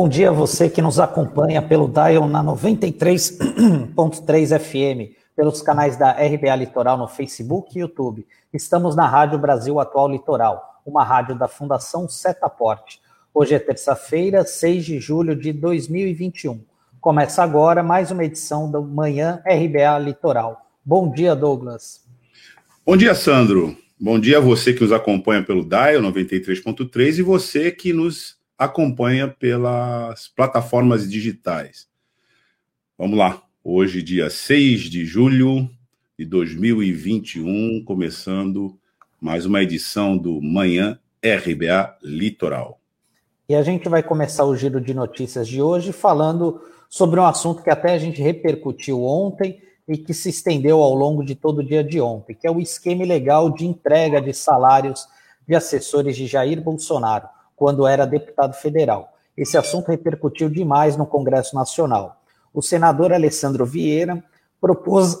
Bom dia a você que nos acompanha pelo Dial na 93.3 FM, pelos canais da RBA Litoral no Facebook e YouTube. Estamos na Rádio Brasil Atual Litoral, uma rádio da Fundação Setaporte. Hoje é terça-feira, 6 de julho de 2021. Começa agora mais uma edição do Manhã RBA Litoral. Bom dia, Douglas. Bom dia, Sandro. Bom dia a você que nos acompanha pelo Dial 93.3 e você que nos acompanha pelas plataformas digitais. Vamos lá. Hoje, dia 6 de julho de 2021, começando mais uma edição do Manhã RBA Litoral. E a gente vai começar o giro de notícias de hoje falando sobre um assunto que até a gente repercutiu ontem e que se estendeu ao longo de todo o dia de ontem, que é o esquema ilegal de entrega de salários de assessores de Jair Bolsonaro quando era deputado federal. Esse assunto repercutiu demais no Congresso Nacional. O senador Alessandro Vieira propôs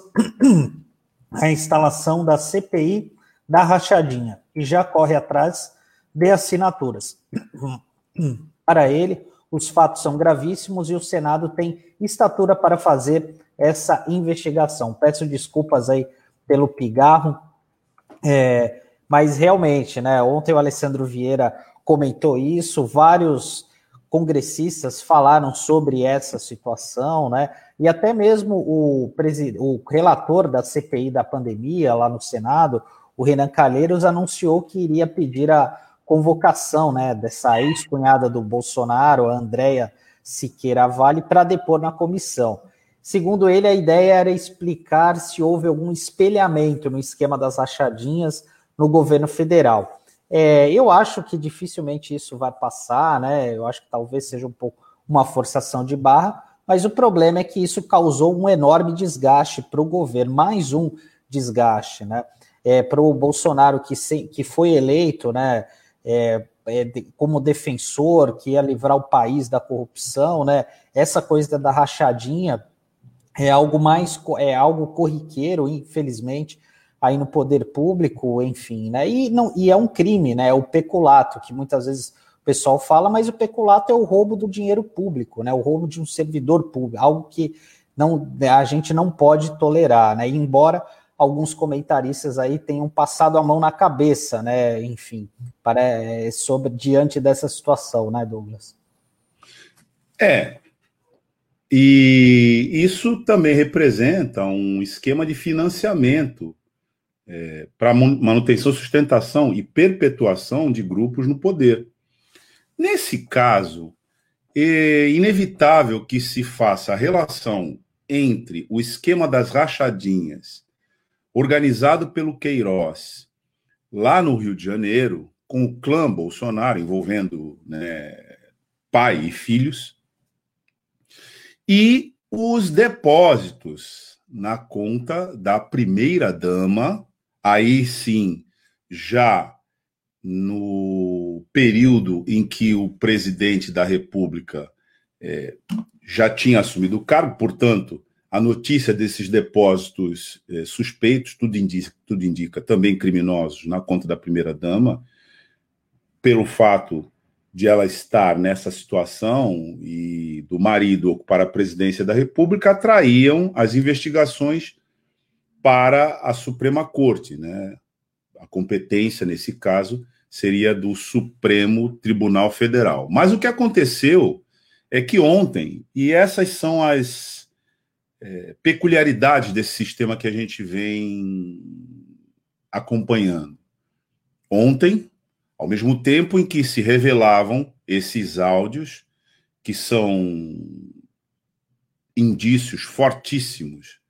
a instalação da CPI da rachadinha e já corre atrás de assinaturas. Para ele, os fatos são gravíssimos e o Senado tem estatura para fazer essa investigação. Peço desculpas aí pelo pigarro, é, mas realmente, né? Ontem o Alessandro Vieira comentou isso, vários congressistas falaram sobre essa situação, né? E até mesmo o, o relator da CPI da pandemia lá no Senado, o Renan Calheiros, anunciou que iria pedir a convocação, né, dessa ex-cunhada do Bolsonaro, a Andréia Siqueira Vale, para depor na comissão. Segundo ele, a ideia era explicar se houve algum espelhamento no esquema das rachadinhas no governo federal. É, eu acho que dificilmente isso vai passar, né? Eu acho que talvez seja um pouco uma forçação de barra, mas o problema é que isso causou um enorme desgaste para o governo, mais um desgaste, né? É, para o Bolsonaro que, se, que foi eleito, né? É, é, como defensor, que ia livrar o país da corrupção, né? Essa coisa da rachadinha é algo mais é algo corriqueiro, infelizmente, aí no poder público, enfim, né? E, não, e é um crime, né? É o peculato, que muitas vezes o pessoal fala, mas o peculato é o roubo do dinheiro público, né? O roubo de um servidor público, algo que não, a gente não pode tolerar, né? E embora alguns comentaristas aí tenham passado a mão na cabeça, né? Enfim, para, é, sobre diante dessa situação, né, Douglas? É. E isso também representa um esquema de financiamento é, para manutenção, sustentação e perpetuação de grupos no poder. Nesse caso, é inevitável que se faça a relação entre o esquema das rachadinhas, organizado pelo Queiroz, lá no Rio de Janeiro, com o clã Bolsonaro, envolvendo né, pai e filhos, e os depósitos na conta da primeira-dama aí sim, já no período em que o presidente da República é, já tinha assumido o cargo, portanto, a notícia desses depósitos é, suspeitos, tudo indica, tudo indica, também criminosos, na conta da primeira-dama, pelo fato de ela estar nessa situação e do marido ocupar a presidência da República, atraíam as investigações para a Suprema Corte, né? A competência nesse caso seria do Supremo Tribunal Federal. Mas o que aconteceu é que ontem, e essas são as é, peculiaridades desse sistema que a gente vem acompanhando. Ontem, ao mesmo tempo em que se revelavam esses áudios, que são indícios fortíssimos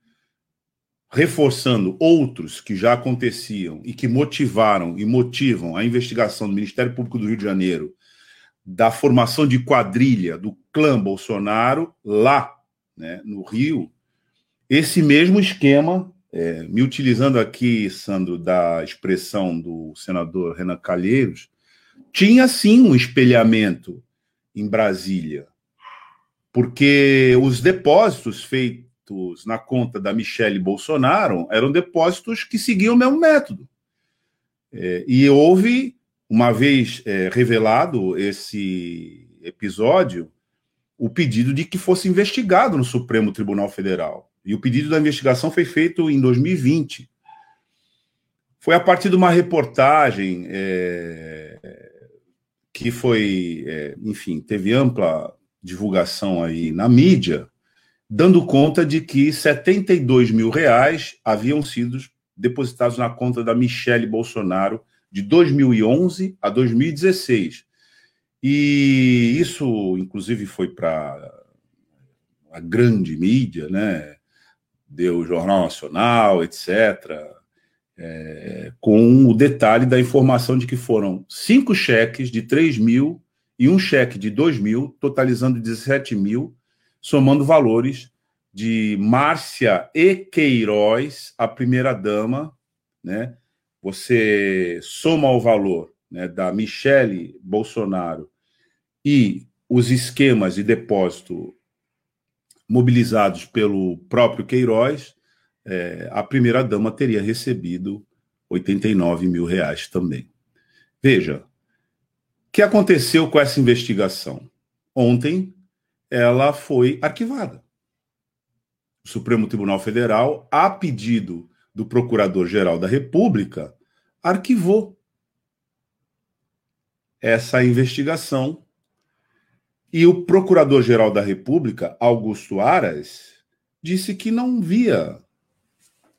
reforçando outros que já aconteciam e que motivaram e motivam a investigação do Ministério Público do Rio de Janeiro da formação de quadrilha do clã Bolsonaro lá né, no Rio, esse mesmo esquema, é, me utilizando aqui, Sandro, da expressão do senador Renan Calheiros, tinha sim um espelhamento em Brasília, porque os depósitos feitos depósitos na conta da Michele Bolsonaro eram depósitos que seguiam o mesmo método. É, e houve, uma vez é, revelado esse episódio, o pedido de que fosse investigado no Supremo Tribunal Federal. E o pedido da investigação foi feito em 2020. Foi a partir de uma reportagem é, que foi, é, enfim, teve ampla divulgação aí na mídia, dando conta de que 72 mil reais haviam sido depositados na conta da Michele Bolsonaro de 2011 a 2016. E isso, inclusive, foi para a grande mídia, né? Deu o Jornal Nacional, etc. É, com o detalhe da informação de que foram cinco cheques de 3 mil e um cheque de 2 mil, totalizando 17 mil, somando valores de Márcia e Queiroz, a primeira-dama, né? Você soma o valor né, da Michele Bolsonaro e os esquemas de depósito mobilizados pelo próprio Queiroz, é, a primeira-dama teria recebido 89 mil reais também. Veja, o que aconteceu com essa investigação? Ontem, ela foi arquivada. O Supremo Tribunal Federal, a pedido do Procurador-Geral da República, arquivou essa investigação e o Procurador-Geral da República, Augusto Aras, disse que não via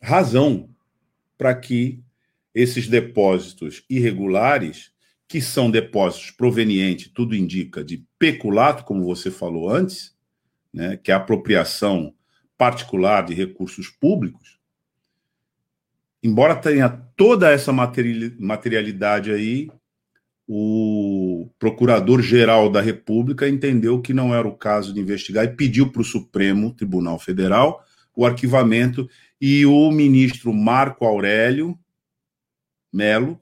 razão para que esses depósitos irregulares, que são depósitos provenientes, tudo indica, de peculato, como você falou antes, né, que é a apropriação particular de recursos públicos, embora tenha toda essa materialidade aí, o Procurador-Geral da República entendeu que não era o caso de investigar e pediu para o Supremo Tribunal Federal o arquivamento e o ministro Marco Aurélio Melo,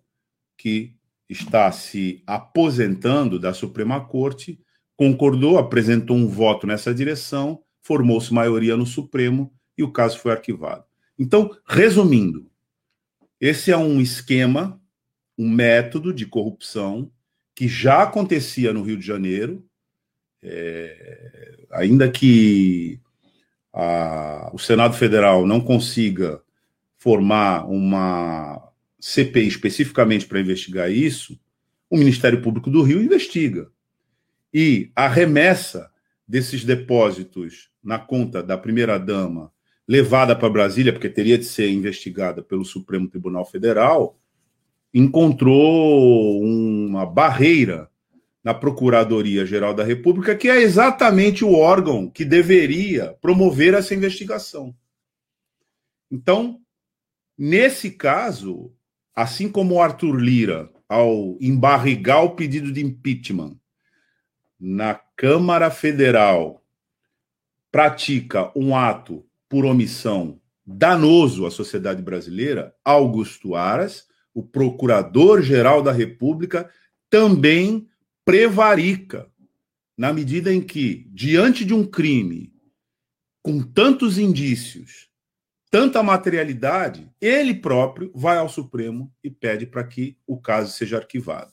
que está se aposentando da Suprema Corte, concordou, apresentou um voto nessa direção, formou-se maioria no Supremo e o caso foi arquivado. Então, resumindo, esse é um esquema, um método de corrupção que já acontecia no Rio de Janeiro, é, ainda que a, o Senado Federal não consiga formar uma CPI especificamente para investigar isso, o Ministério Público do Rio investiga. E a remessa desses depósitos na conta da primeira-dama levada para Brasília, porque teria de ser investigada pelo Supremo Tribunal Federal, encontrou uma barreira na Procuradoria-Geral da República, que é exatamente o órgão que deveria promover essa investigação. Então, nesse caso, assim como o Arthur Lira, ao embarrigar o pedido de impeachment na Câmara Federal, pratica um ato por omissão danoso à sociedade brasileira, Augusto Aras, o Procurador-Geral da República, também prevarica, na medida em que, diante de um crime com tantos indícios, tanta materialidade, ele próprio vai ao Supremo e pede para que o caso seja arquivado.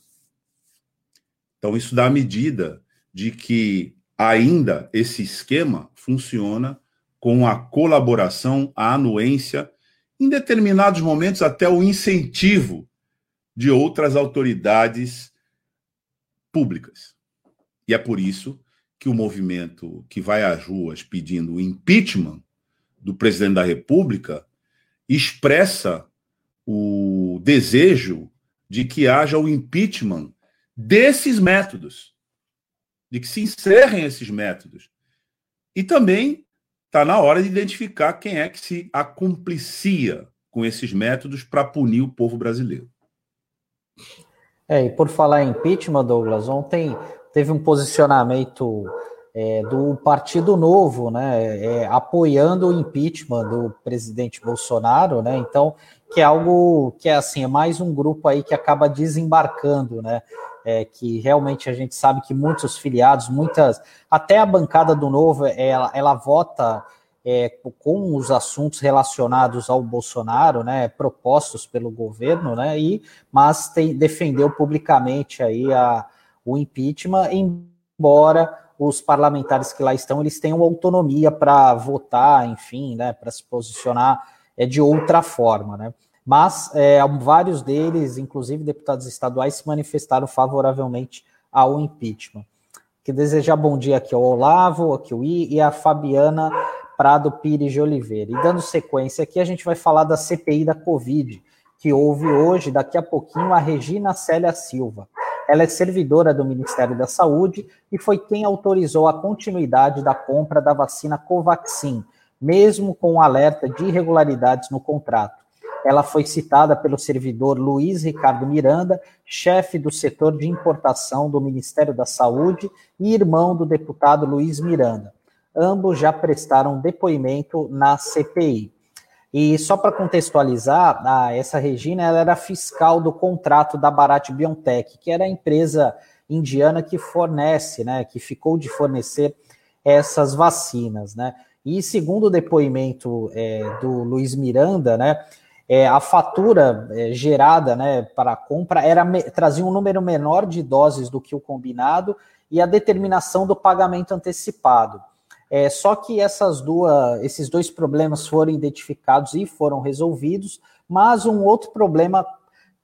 Então, isso dá a medida de que ainda esse esquema funciona com a colaboração, a anuência, em determinados momentos até o incentivo de outras autoridades públicas. E é por isso que o movimento que vai às ruas pedindo o impeachment do presidente da República expressa o desejo de que haja o impeachment desses métodos, de que se encerrem esses métodos. E também está na hora de identificar quem é que se acumplicia com esses métodos para punir o povo brasileiro. É, e por falar em impeachment, Douglas, ontem teve um posicionamento é, do Partido Novo, né, é, apoiando o impeachment do presidente Bolsonaro, né, então, que é algo que é assim, é mais um grupo aí que acaba desembarcando, né, é, que realmente a gente sabe que muitos filiados, muitas, até a bancada do Novo, ela, ela vota é, com os assuntos relacionados ao Bolsonaro, né, propostos pelo governo, né, e, mas tem, defendeu publicamente aí a, o impeachment, embora os parlamentares que lá estão, eles tenham autonomia para votar, enfim, né, para se posicionar é, de outra forma, né? Mas é, vários deles, inclusive deputados estaduais, se manifestaram favoravelmente ao impeachment. Que desejar bom dia aqui ao Olavo, aqui o I e a Fabiana Prado Pires de Oliveira. E dando sequência aqui, a gente vai falar da CPI da Covid, que houve hoje, daqui a pouquinho, a Regina Célia Silva. Ela é servidora do Ministério da Saúde e foi quem autorizou a continuidade da compra da vacina Covaxin, mesmo com um alerta de irregularidades no contrato. Ela foi citada pelo servidor Luiz Ricardo Miranda, chefe do setor de importação do Ministério da Saúde e irmão do deputado Luiz Miranda. Ambos já prestaram depoimento na CPI. E só para contextualizar, essa Regina ela era fiscal do contrato da Bharat Biotech, que era a empresa indiana que fornece, né, que ficou de fornecer essas vacinas, né? E segundo o depoimento é, do Luiz Miranda, né, é, a fatura é, gerada, né, para a compra era trazia um número menor de doses do que o combinado e a determinação do pagamento antecipado. É, só que essas duas, esses dois problemas foram identificados e foram resolvidos, mas um outro problema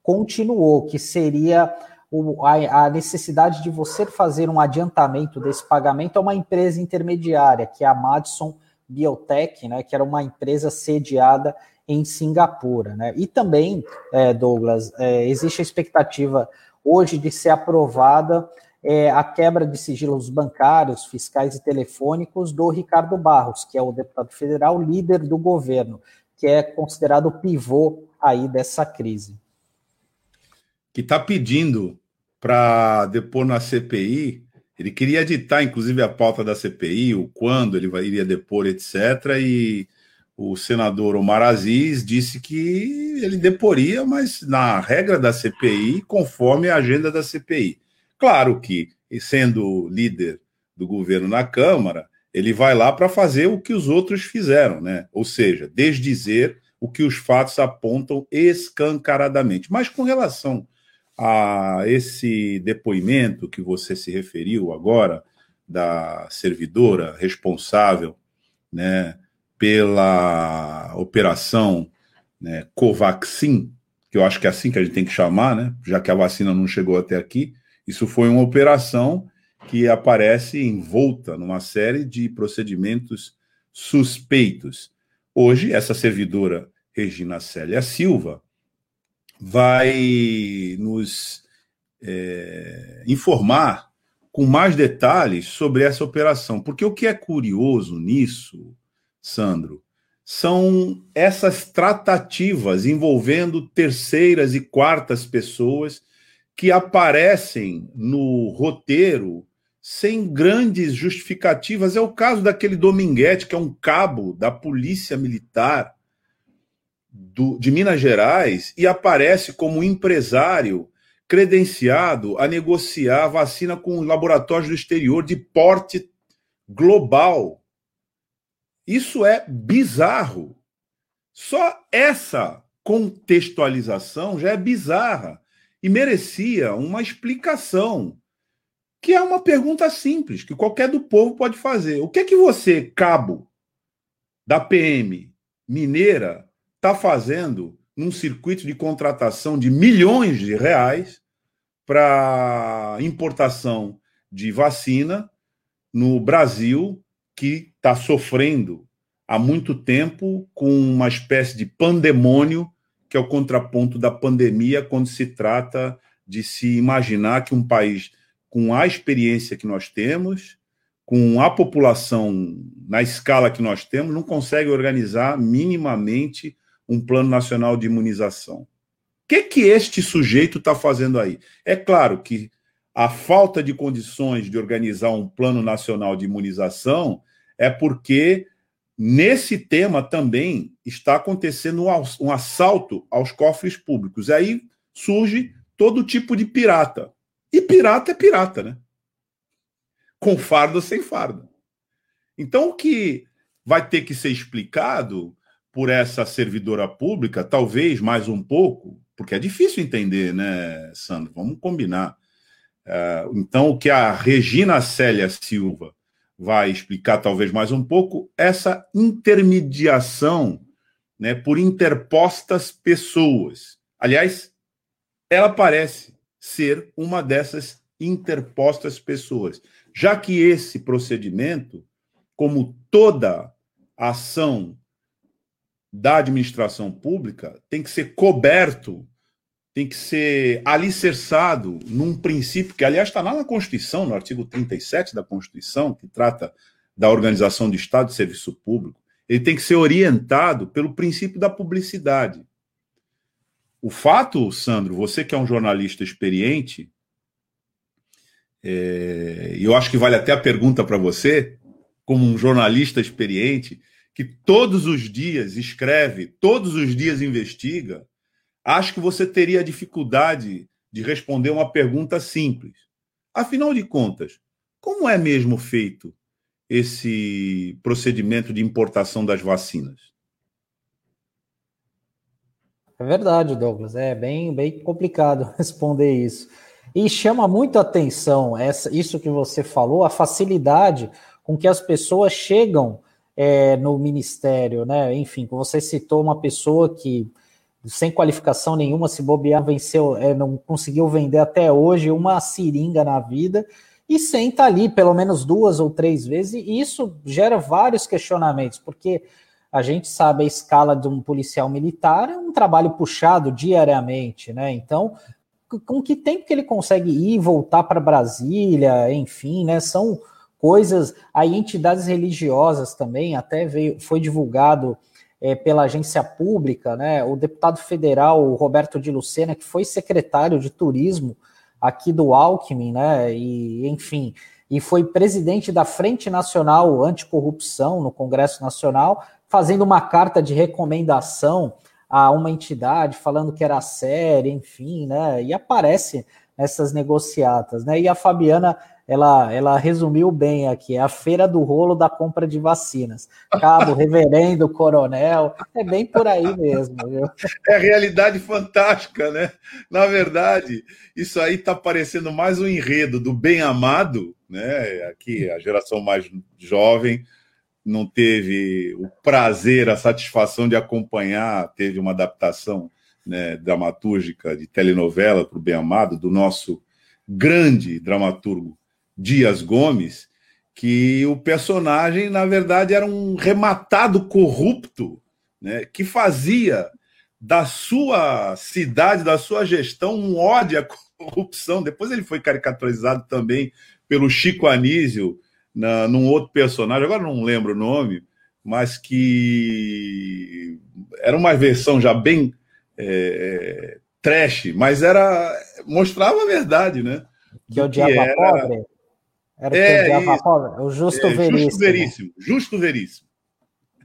continuou, que seria o, a, a, necessidade de você fazer um adiantamento desse pagamento a uma empresa intermediária, que é a Madison Biotech, né, que era uma empresa sediada em Singapura. Né? E também, é, Douglas, é, existe a expectativa hoje de ser aprovada é, a quebra de sigilos bancários, fiscais e telefônicos do Ricardo Barros, que é o deputado federal líder do governo, que é considerado o pivô aí dessa crise. Que está pedindo para depor na CPI, ele queria editar, inclusive, a pauta da CPI, o quando ele vai, iria depor, etc. E o senador Omar Aziz disse que ele deporia, mas na regra da CPI, conforme a agenda da CPI. Claro que, sendo líder do governo na Câmara, ele vai lá para fazer o que os outros fizeram, né? Ou seja, desdizer o que os fatos apontam escancaradamente. Mas com relação a esse depoimento que você se referiu agora, da servidora responsável né, pela operação né, Covaxin, que eu acho que é assim que a gente tem que chamar, né, já que a vacina não chegou até aqui, isso foi uma operação que aparece envolta numa série de procedimentos suspeitos. Hoje, essa servidora Regina Célia Silva vai nos é, informar com mais detalhes sobre essa operação, porque o que é curioso nisso, Sandro, são essas tratativas envolvendo terceiras e quartas pessoas que aparecem no roteiro sem grandes justificativas. É o caso daquele Dominguete, que é um cabo da Polícia Militar do, de Minas Gerais e aparece como empresário credenciado a negociar vacina com laboratórios do exterior de porte global. Isso é bizarro. Só essa contextualização já é bizarra e merecia uma explicação, que é uma pergunta simples, que qualquer do povo pode fazer. O que é que você, cabo da PM mineira, está fazendo num circuito de contratação de milhões de reais para importação de vacina no Brasil, que está sofrendo há muito tempo com uma espécie de pandemônio que é o contraponto da pandemia quando se trata de se imaginar que um país com a experiência que nós temos, com a população na escala que nós temos, não consegue organizar minimamente um plano nacional de imunização. O que, que este sujeito está fazendo aí? É claro que a falta de condições de organizar um plano nacional de imunização é porque Nesse tema também está acontecendo um assalto aos cofres públicos. Aí surge todo tipo de pirata. E pirata é pirata, né? Com fardo ou sem fardo. Então, o que vai ter que ser explicado por essa servidora pública, talvez mais um pouco, porque é difícil entender, né, Sandro? Vamos combinar. É, então, o que a Regina Célia Silva vai explicar talvez mais um pouco, essa intermediação né, por interpostas pessoas. Aliás, ela parece ser uma dessas interpostas pessoas, já que esse procedimento, como toda ação da administração pública, tem que ser coberto tem que ser alicerçado num princípio que, aliás, está lá na Constituição, no artigo 37 da Constituição, que trata da organização do Estado de serviço público. Ele tem que ser orientado pelo princípio da publicidade. O fato, Sandro, você que é um jornalista experiente, é, eu acho que vale até a pergunta para você, como um jornalista experiente, que todos os dias escreve, todos os dias investiga, acho que você teria dificuldade de responder uma pergunta simples. Afinal de contas, como é mesmo feito esse procedimento de importação das vacinas? É verdade, Douglas. É bem, bem complicado responder isso. E chama muito atenção essa, isso que você falou, a facilidade com que as pessoas chegam é, no ministério, né? Enfim, você citou uma pessoa que sem qualificação nenhuma, se bobear, venceu, é, não conseguiu vender até hoje uma seringa na vida e senta ali pelo menos duas ou três vezes, e isso gera vários questionamentos, porque a gente sabe a escala de um policial militar é um trabalho puxado diariamente, né? Então, com que tempo que ele consegue ir e voltar para Brasília, enfim, né? São coisas, aí entidades religiosas também, até veio, foi divulgado é, pela agência pública, né? O deputado federal Roberto de Lucena, que foi secretário de turismo aqui do Alckmin, né? E enfim, e foi presidente da Frente Nacional Anticorrupção no Congresso Nacional, fazendo uma carta de recomendação a uma entidade, falando que era séria, enfim, né? E aparece nessas negociatas, né? E a Fabiana ela, ela resumiu bem aqui, é a feira do rolo da compra de vacinas. Cabo, reverendo, coronel, é bem por aí mesmo. Viu? É realidade fantástica, né? Na verdade, isso aí está parecendo mais um enredo do bem amado, né? Aqui, a geração mais jovem não teve o prazer, a satisfação de acompanhar, teve uma adaptação né, dramatúrgica de telenovela para o Bem Amado, do nosso grande dramaturgo Dias Gomes, que o personagem, na verdade, era um rematado corrupto, né, que fazia da sua cidade, da sua gestão, um ódio à corrupção. Depois ele foi caricaturizado também pelo Chico Anísio, na, num outro personagem, agora não lembro o nome, mas que era uma versão já bem é, trash, mas era mostrava a verdade, né? Que odiava era... pobre. Era é, o Justo é, Veríssimo. Justo Veríssimo. Justo Veríssimo.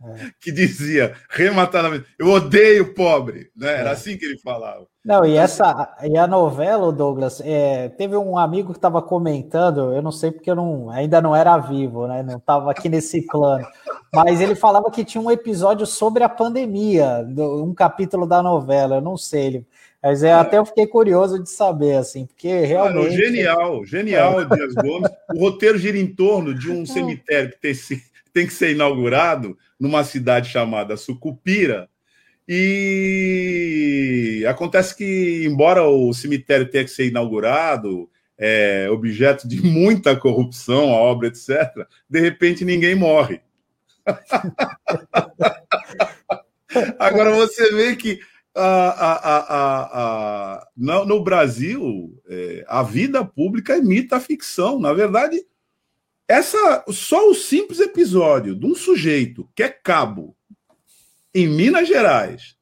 É. Que dizia rematadamente: Eu odeio pobre. Né? Era é. assim que ele falava. Não, e essa e a novela, Douglas, é, teve um amigo que estava comentando, eu não sei porque eu não, ainda não era vivo, né? Não estava aqui nesse plano. Mas ele falava que tinha um episódio sobre a pandemia, um capítulo da novela. Eu não sei, ele mas é, até eu fiquei curioso de saber, assim, porque realmente. genial, genial, é. Dias Gomes. O roteiro gira em torno de um cemitério que tem, tem que ser inaugurado numa cidade chamada Sucupira. E acontece que, embora o cemitério tenha que ser inaugurado, é, objeto de muita corrupção, a obra, etc., de repente ninguém morre. Agora você vê que no, no, Brasil, é, a vida pública imita a ficção. Na verdade, essa só o simples episódio de um sujeito que é cabo em Minas Gerais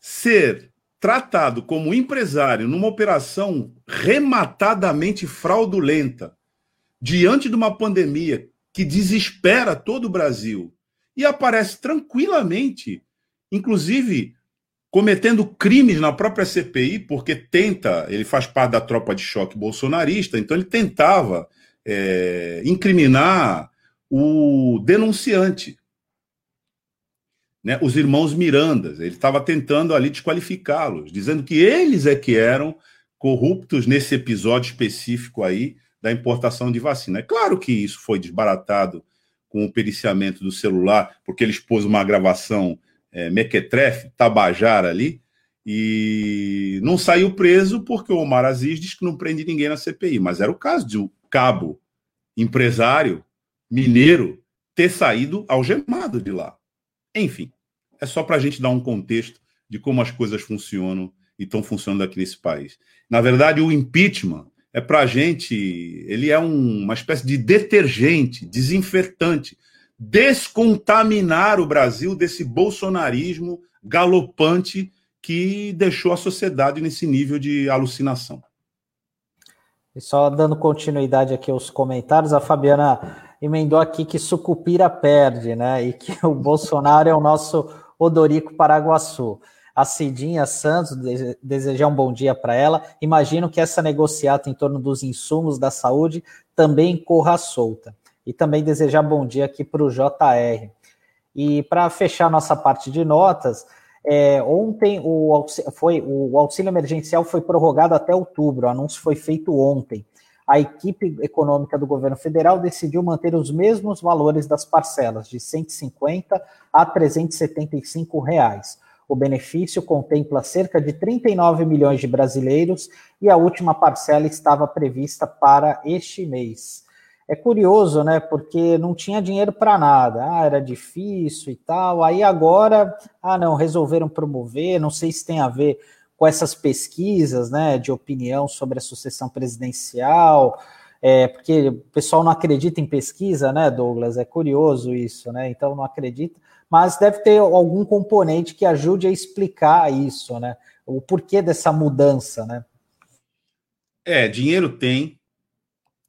ser tratado como empresário numa operação rematadamente fraudulenta diante de uma pandemia que desespera todo o Brasil e aparece tranquilamente, inclusive cometendo crimes na própria CPI, porque tenta, ele faz parte da tropa de choque bolsonarista, então ele tentava é, incriminar o denunciante, né, os irmãos Mirandas. Ele estava tentando ali desqualificá-los, dizendo que eles é que eram corruptos nesse episódio específico aí da importação de vacina. É claro que isso foi desbaratado com o periciamento do celular, porque ele expôs uma gravação é, mequetrefe, tabajara ali, e não saiu preso porque o Omar Aziz diz que não prende ninguém na CPI, mas era o caso de um cabo empresário mineiro ter saído algemado de lá. Enfim, é só para a gente dar um contexto de como as coisas funcionam e estão funcionando aqui nesse país. Na verdade, o impeachment é para a gente, ele é um, uma espécie de detergente, desinfetante, descontaminar o Brasil desse bolsonarismo galopante que deixou a sociedade nesse nível de alucinação. E só dando continuidade aqui aos comentários, a Fabiana emendou aqui que Sucupira perde, né? E que o Bolsonaro é o nosso Odorico Paraguaçu. A Cidinha Santos desejar um bom dia para ela. Imagino que essa negociata em torno dos insumos da saúde também corra solta. E também desejar bom dia aqui para o JR. E para fechar nossa parte de notas, é, ontem o auxílio, foi, o auxílio emergencial foi prorrogado até outubro, o anúncio foi feito ontem. A equipe econômica do governo federal decidiu manter os mesmos valores das parcelas, de 150 a 375 reais. O benefício contempla cerca de 39 milhões de brasileiros e a última parcela estava prevista para este mês é curioso, né? Porque não tinha dinheiro para nada, ah, era difícil e tal. Aí agora, ah, não, resolveram promover. Não sei se tem a ver com essas pesquisas, né, de opinião sobre a sucessão presidencial, é, porque o pessoal não acredita em pesquisa, né, Douglas? É curioso isso, né? Então não acredita, mas deve ter algum componente que ajude a explicar isso, né? O porquê dessa mudança, né? É, dinheiro tem,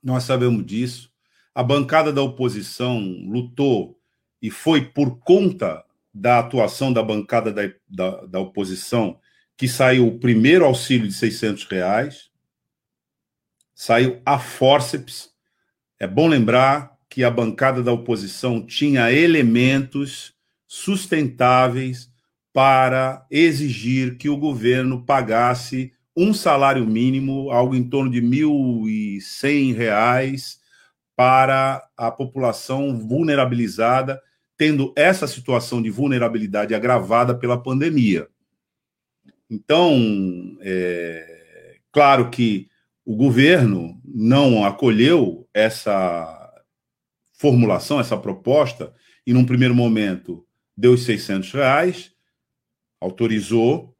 nós sabemos disso. A bancada da oposição lutou e foi por conta da atuação da bancada da, da, da oposição que saiu o primeiro auxílio de 600 reais, saiu a forceps. É bom lembrar que a bancada da oposição tinha elementos sustentáveis para exigir que o governo pagasse um salário mínimo, algo em torno de R$ 1.100 para a população vulnerabilizada, tendo essa situação de vulnerabilidade agravada pela pandemia. Então, é, claro que o governo não acolheu essa formulação, essa proposta, e num primeiro momento deu os 600 reais, autorizou,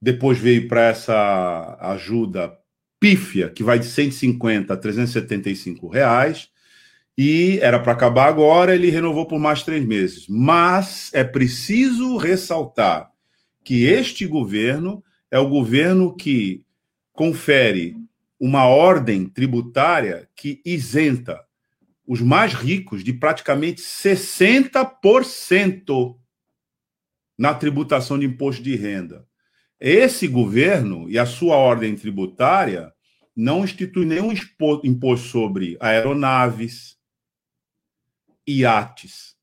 depois veio para essa ajuda pífia, que vai de 150 a 375 reais, e era para acabar agora, ele renovou por mais três meses. Mas é preciso ressaltar que este governo é o governo que confere uma ordem tributária que isenta os mais ricos de praticamente 60% na tributação de imposto de renda. Esse governo e a sua ordem tributária não institui nenhum imposto sobre aeronaves, iates,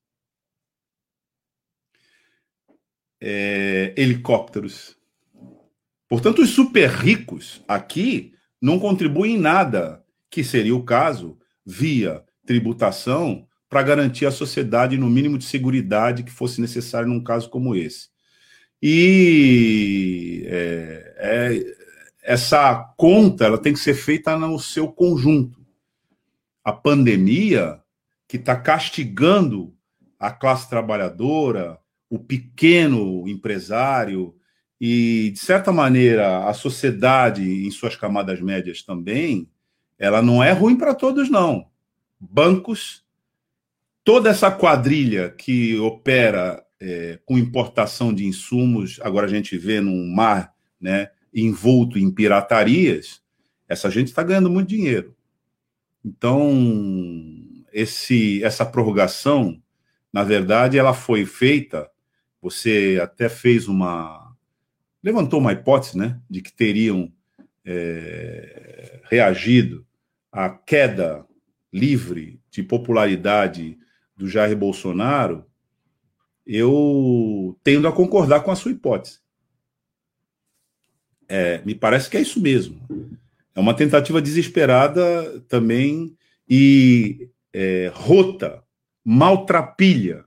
é, helicópteros. Portanto, os super ricos aqui não contribuem em nada, que seria o caso via tributação para garantir à sociedade no mínimo de segurança que fosse necessário num caso como esse. E é, é, essa conta ela tem que ser feita no seu conjunto. A pandemia que está castigando a classe trabalhadora, o pequeno empresário e, de certa maneira, a sociedade em suas camadas médias também, ela não é ruim para todos, não. Bancos, toda essa quadrilha que opera é, com importação de insumos, agora a gente vê num mar né, envolto em piratarias, essa gente está ganhando muito dinheiro. Então, esse, essa prorrogação, na verdade, ela foi feita. Você até fez uma. levantou uma hipótese, né, de que teriam é, reagido à queda livre de popularidade do Jair Bolsonaro eu tendo a concordar com a sua hipótese. É, me parece que é isso mesmo. É uma tentativa desesperada também e é, rota, maltrapilha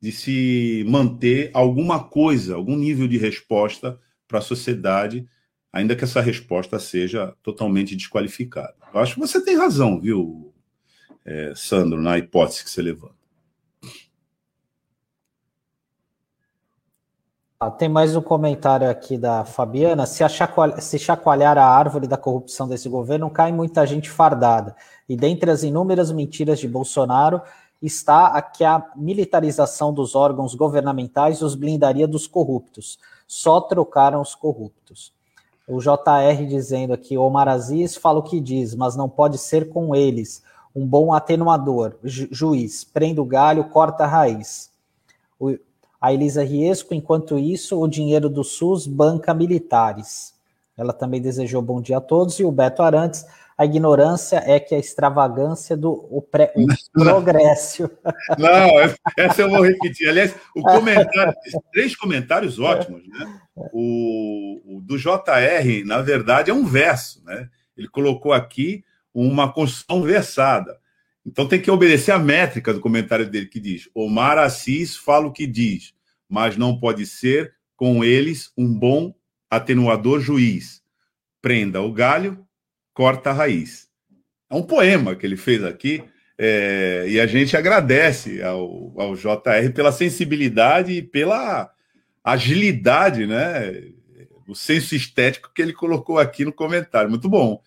de se manter alguma coisa, algum nível de resposta para a sociedade, ainda que essa resposta seja totalmente desqualificada. Eu acho que você tem razão, viu, é, Sandro, na hipótese que você levanta. Ah, tem mais um comentário aqui da Fabiana. Se, chacoalhar, se chacoalhar a árvore da corrupção desse governo, cai muita gente fardada. E dentre as inúmeras mentiras de Bolsonaro está a que a militarização dos órgãos governamentais os blindaria dos corruptos. Só trocaram os corruptos. O JR dizendo aqui, Omar Aziz fala o que diz, mas não pode ser com eles. Um bom atenuador. Ju juiz, prenda o galho, corta a raiz. O, a Elisa Riesco, enquanto isso, o dinheiro do SUS banca militares. Ela também desejou bom dia a todos. E o Beto Arantes, a ignorância é que a extravagância do o pré, o progresso. Não, essa eu vou repetir. Aliás, o comentário, três comentários ótimos, né? O, o, do JR, na verdade, é um verso, né? Ele colocou aqui uma construção versada. Então tem que obedecer a métrica do comentário dele que diz: Omar Assis fala o que diz, mas não pode ser com eles um bom atenuador juiz. Prenda o galho corta a raiz. É um poema que ele fez aqui, é, e a gente agradece ao, ao JR pela sensibilidade e pela agilidade, né? O senso estético que ele colocou aqui no comentário. Muito bom.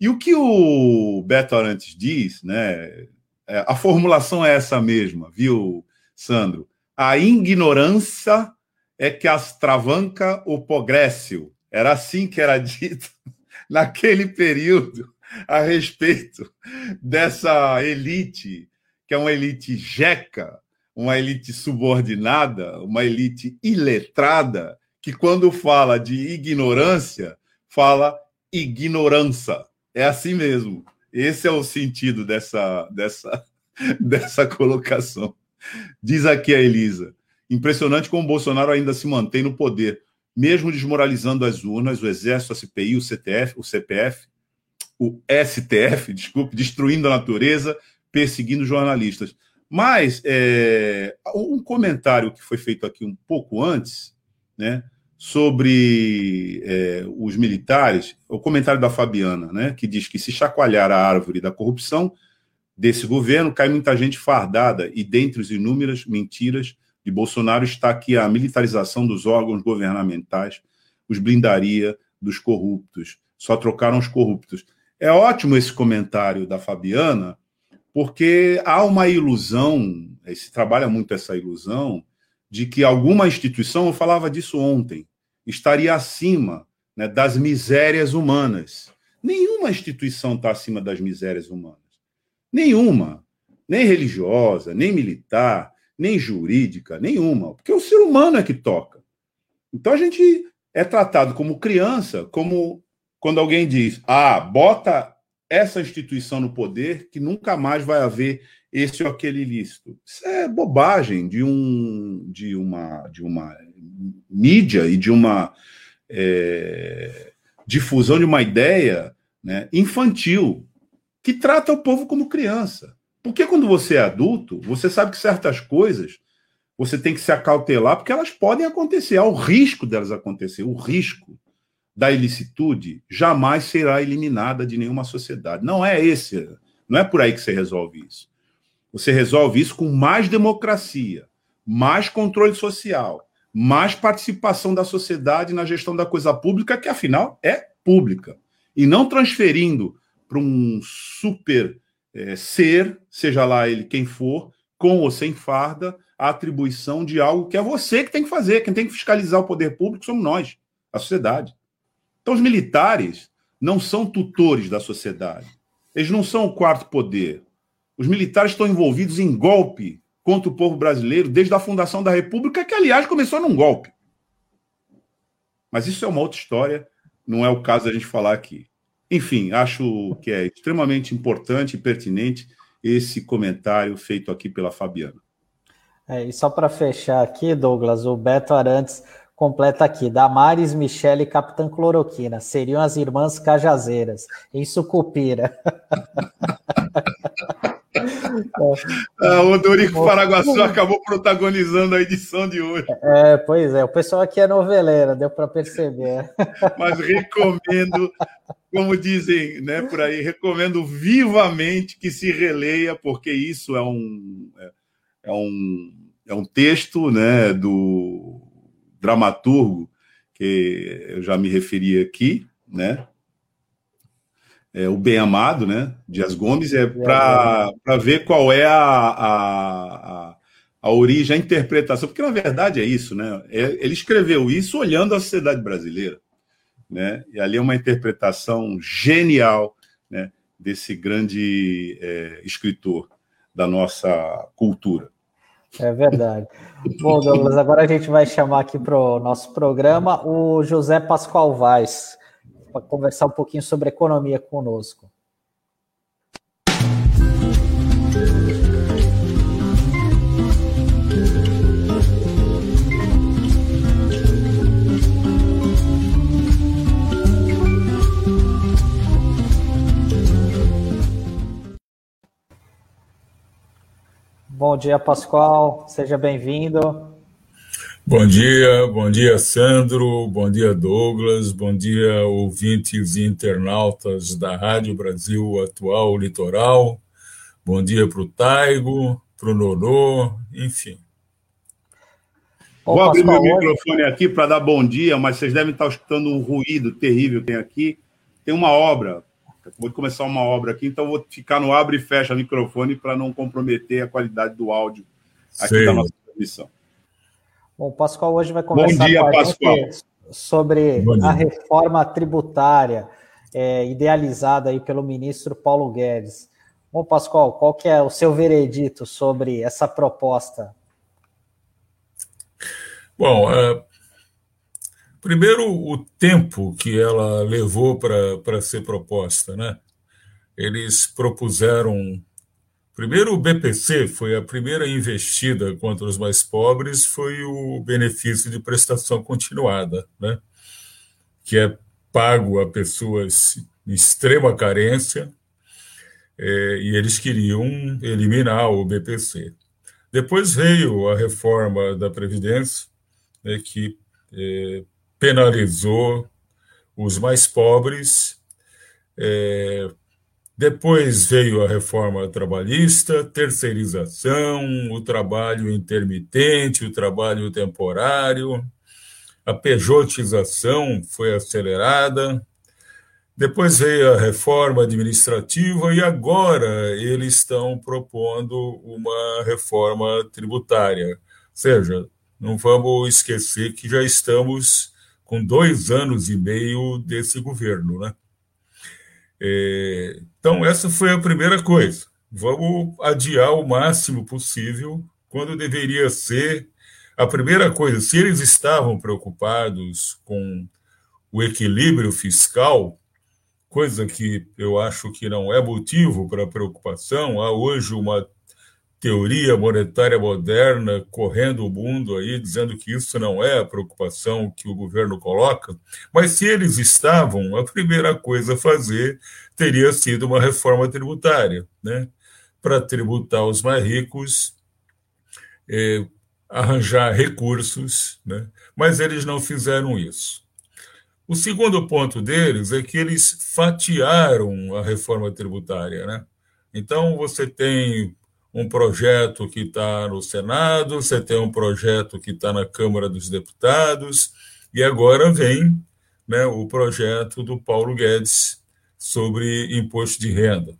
E o que o Beto Arantes diz, né? É, a formulação é essa mesma, viu, Sandro? A ignorância é que as travanca o progresso. Era assim que era dito naquele período a respeito dessa elite, que é uma elite jeca, uma elite subordinada, uma elite iletrada, que quando fala de ignorância, fala ignorância. É assim mesmo. Esse é o sentido dessa, dessa, dessa colocação. Diz aqui a Elisa. Impressionante como o Bolsonaro ainda se mantém no poder mesmo desmoralizando as urnas, o Exército, a CPI, o CTF, o CPF, o STF, desculpe, destruindo a natureza, perseguindo jornalistas. Mas é, um comentário que foi feito aqui um pouco antes, né, sobre é, os militares, o comentário da Fabiana, né, que diz que se chacoalhar a árvore da corrupção desse governo, cai muita gente fardada, e dentre as inúmeras mentiras de Bolsonaro está aqui a militarização dos órgãos governamentais, os blindaria dos corruptos, só trocaram os corruptos. É ótimo esse comentário da Fabiana, porque há uma ilusão, se trabalha muito essa ilusão, de que alguma instituição, eu falava disso ontem, estaria acima né, das misérias humanas. Nenhuma instituição está acima das misérias humanas. Nenhuma. Nem religiosa, nem militar, nem jurídica, nenhuma, porque o ser humano é que toca. Então a gente é tratado como criança, como quando alguém diz: ah, bota essa instituição no poder que nunca mais vai haver esse ou aquele ilícito. Isso é bobagem de, um, de, uma, de uma mídia e de uma é, difusão de uma ideia né, infantil que trata o povo como criança. Porque quando você é adulto, você sabe que certas coisas você tem que se acautelar, porque elas podem acontecer. Há o risco delas acontecer. O risco da ilicitude jamais será eliminada de nenhuma sociedade. Não é esse, não é por aí que você resolve isso. Você resolve isso com mais democracia, mais controle social, mais participação da sociedade na gestão da coisa pública, que afinal é pública. E não transferindo para um super é, ser, seja lá ele quem for, com ou sem farda, a atribuição de algo que é você que tem que fazer. Quem tem que fiscalizar o poder público somos nós, a sociedade. Então, os militares não são tutores da sociedade. Eles não são o quarto poder. Os militares estão envolvidos em golpe contra o povo brasileiro desde a fundação da República, que, aliás, começou num golpe. Mas isso é uma outra história, não é o caso da gente falar aqui. Enfim, acho que é extremamente importante e pertinente esse comentário feito aqui pela Fabiana. É, e só para fechar aqui, Douglas, o Beto Arantes completa aqui. Damares, Michele e Capitã Cloroquina seriam as irmãs cajazeiras, em Sucupira. ah, o Dorico Paraguaçu acabou protagonizando a edição de hoje. É, pois é, o pessoal aqui é noveleira, deu para perceber. Mas recomendo, como dizem né, por aí, recomendo vivamente que se releia, porque isso é um, é, é um, é um texto né, do dramaturgo que eu já me referi aqui, né? é, o Bem Amado, né? Dias Gomes, é para ver qual é a, a, a, origem, a interpretação, porque na verdade é isso, né? É, ele escreveu isso olhando a sociedade brasileira, né? E ali é uma interpretação genial, né? Desse grande é, escritor da nossa cultura. É verdade. Bom, Douglas, agora a gente vai chamar aqui para o nosso programa o José Pascoal Vaz para conversar um pouquinho sobre economia conosco. Bom dia, Pascoal. Seja bem-vindo. Bom dia, bom dia, Sandro, bom dia, Douglas, bom dia, ouvintes e internautas da Rádio Brasil Atual Litoral, bom dia para o Taigo, para o Nonô, enfim. Vou abrir meu microfone aqui para dar bom dia, mas vocês devem estar escutando um ruído terrível que tem aqui. Tem uma obra, vou começar uma obra aqui, então vou ficar no abre e fecha microfone para não comprometer a qualidade do áudio aqui Sei. da nossa transmissão. Bom, o Pascoal hoje vai conversar dia, com a Pascoal. gente sobre a reforma tributária é, idealizada aí pelo ministro Paulo Guedes. Bom, Pascoal, qual que é o seu veredito sobre essa proposta? Bom, é, primeiro o tempo que ela levou para ser proposta, né? Eles propuseram Primeiro, o BPC foi a primeira investida contra os mais pobres, foi o benefício de prestação continuada, né? que é pago a pessoas em extrema carência, é, e eles queriam eliminar o BPC. Depois veio a reforma da Previdência, né, que é, penalizou os mais pobres, é, depois veio a reforma trabalhista, terceirização, o trabalho intermitente, o trabalho temporário, a pejotização foi acelerada. Depois veio a reforma administrativa e agora eles estão propondo uma reforma tributária. Ou seja, não vamos esquecer que já estamos com dois anos e meio desse governo, né? É, então, essa foi a primeira coisa. Vamos adiar o máximo possível, quando deveria ser a primeira coisa. Se eles estavam preocupados com o equilíbrio fiscal, coisa que eu acho que não é motivo para preocupação, há hoje uma teoria monetária moderna correndo o mundo aí, dizendo que isso não é a preocupação que o governo coloca, mas se eles estavam, a primeira coisa a fazer teria sido uma reforma tributária, né? Para tributar os mais ricos, é, arranjar recursos, né? Mas eles não fizeram isso. O segundo ponto deles é que eles fatiaram a reforma tributária, né? Então, você tem um projeto que está no Senado, você tem um projeto que está na Câmara dos Deputados, e agora vem né, o projeto do Paulo Guedes sobre imposto de renda.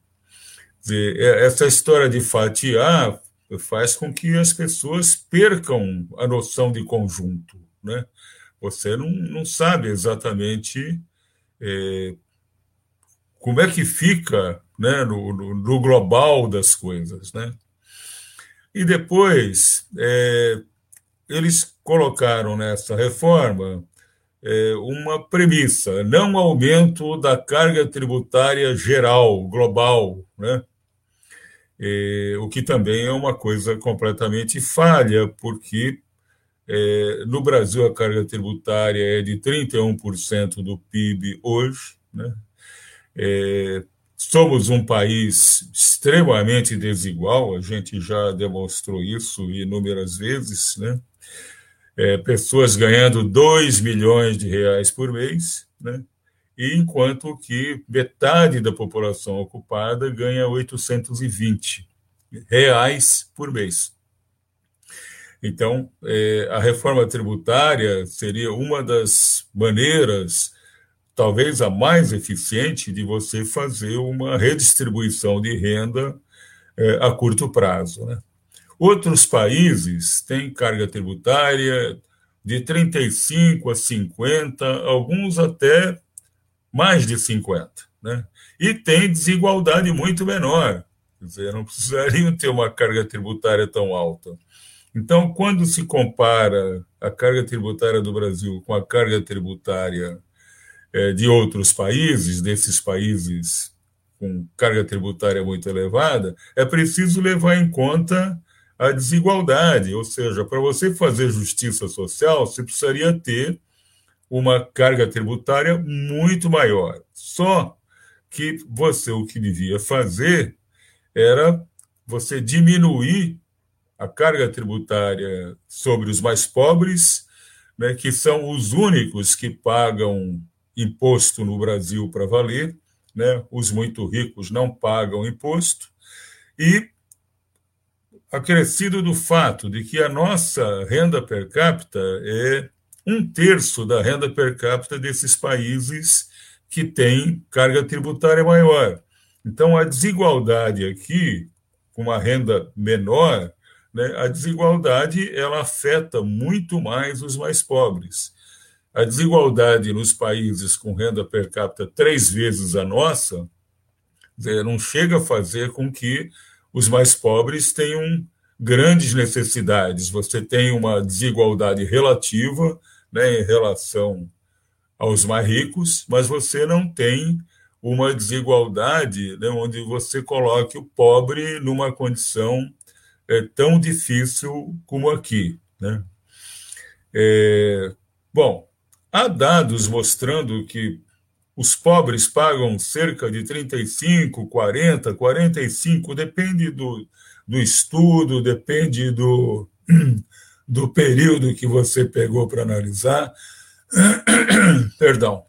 É, essa história de fatiar faz com que as pessoas percam a noção de conjunto. Né? Você não, não sabe exatamente é, como é que fica né, no, no, no global das coisas. Né? E depois, é, eles colocaram nessa reforma é, uma premissa: não aumento da carga tributária geral, global, né? É, o que também é uma coisa completamente falha, porque É, no Brasil, a carga tributária é de 31% do PIB hoje. Né? Somos um país extremamente desigual, a gente já demonstrou isso inúmeras vezes. Né? É, pessoas ganhando 2 milhões de reais por mês, né? e enquanto que metade da população ocupada ganha 820 reais por mês. Então, é, a reforma tributária seria uma das maneiras, talvez a mais eficiente, de você fazer uma redistribuição de renda é, a curto prazo. Né? Outros países têm carga tributária de 35 a 50, alguns até mais de 50. Né? E tem desigualdade muito menor. Quer dizer, não precisariam ter uma carga tributária tão alta. Então, quando se compara a carga tributária do Brasil com a carga tributária de outros países, desses países com carga tributária muito elevada, é preciso levar em conta a desigualdade, ou seja, para você fazer justiça social, você precisaria ter uma carga tributária muito maior. Só que você o que devia fazer era você diminuir a carga tributária sobre os mais pobres, né, que são os únicos que pagam imposto no Brasil para valer, né, os muito ricos não pagam imposto, e acrescido do fato de que a nossa renda per capita é um terço da renda per capita desses países que têm carga tributária maior. Então, a desigualdade aqui, com uma renda menor, né, a desigualdade ela afeta muito mais os mais pobres. A desigualdade nos países com renda per capita três vezes a nossa não chega a fazer com que os mais pobres tenham grandes necessidades. Você tem uma desigualdade relativa né, em relação aos mais ricos, mas você não tem uma desigualdade né, onde você coloque o pobre numa condição é, tão difícil como aqui. Né? É, bom, há dados mostrando que os pobres pagam cerca de 35, 40, 45, depende do, do estudo, depende do, do período que você pegou para analisar. Perdão.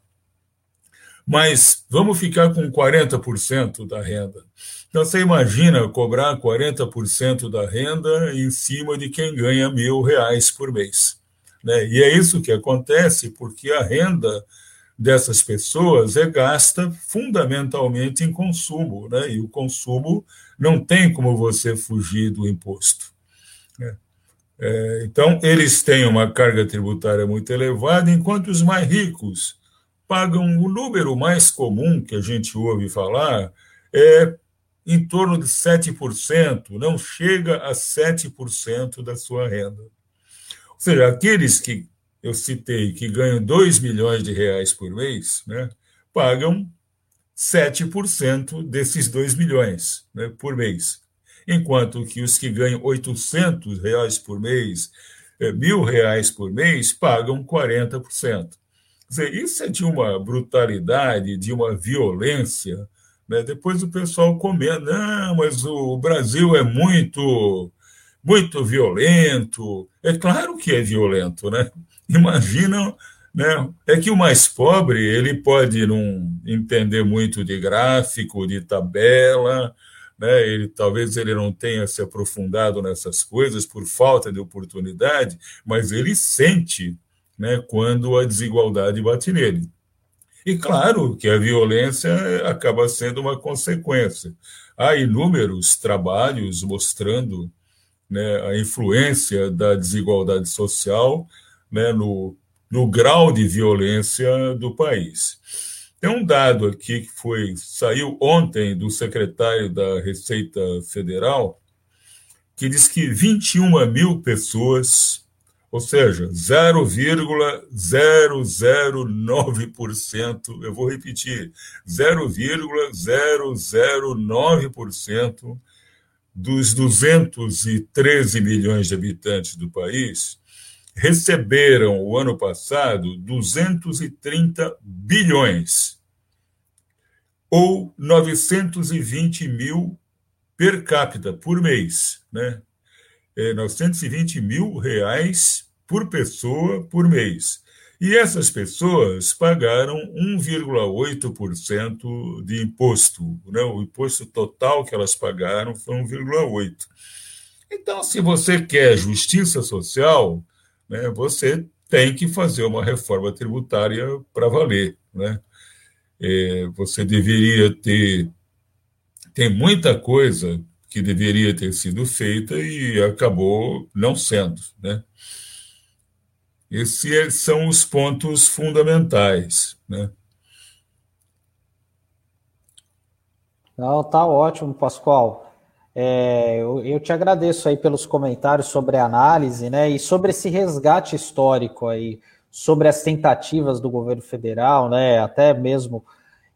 Mas vamos ficar com 40% da renda. Então, você imagina cobrar 40% da renda em cima de quem ganha mil reais por mês. Né? E é isso que acontece, porque a renda dessas pessoas é gasta fundamentalmente em consumo, né? e o consumo não tem como você fugir do imposto. Né? É, então, eles têm uma carga tributária muito elevada, enquanto os mais ricos pagam o número mais comum que a gente ouve falar é em torno de 7%, não chega a 7% da sua renda. Seja, aqueles que eu citei que ganham 2 milhões de reais por mês, né, pagam 7% desses 2 milhões né, por mês. Enquanto que os que ganham 800 reais por mês, é, mil reais por mês, pagam 40%. Quer dizer, isso é de uma brutalidade, de uma violência né? Depois o pessoal comenta, não, mas o Brasil é muito, muito violento. É claro que é violento, né? Imagina, né? É que o mais pobre ele pode não entender muito de gráfico, de tabela, né? Ele talvez ele não tenha se aprofundado nessas coisas por falta de oportunidade, mas ele sente, né? Quando a desigualdade bate nele. E claro que a violência acaba sendo uma consequência. Há inúmeros trabalhos mostrando né, a influência da desigualdade social né, no, no grau de violência do país. Tem um dado aqui que foi saiu ontem do secretário da Receita Federal que diz que 21 mil pessoas ou seja, 0,009%, eu vou repetir, 0,009% dos 213 milhões de habitantes do país receberam o ano passado 230 bilhões, ou 920 mil per capita por mês, né? É 920 mil reais por pessoa por mês. E essas pessoas pagaram 1,8% de imposto. Né? O imposto total que elas pagaram foi 1,8%. Então, se você quer justiça social, né, você tem que fazer uma reforma tributária para valer. Né? É, você deveria ter. Tem muita coisa que deveria ter sido feita e acabou não sendo. Né? Esses é, são os pontos fundamentais, né? Não, tá ótimo, Pascoal. É, eu, eu, te agradeço aí pelos comentários sobre a análise, né? E sobre esse resgate histórico aí, sobre as tentativas do governo federal, né? Até mesmo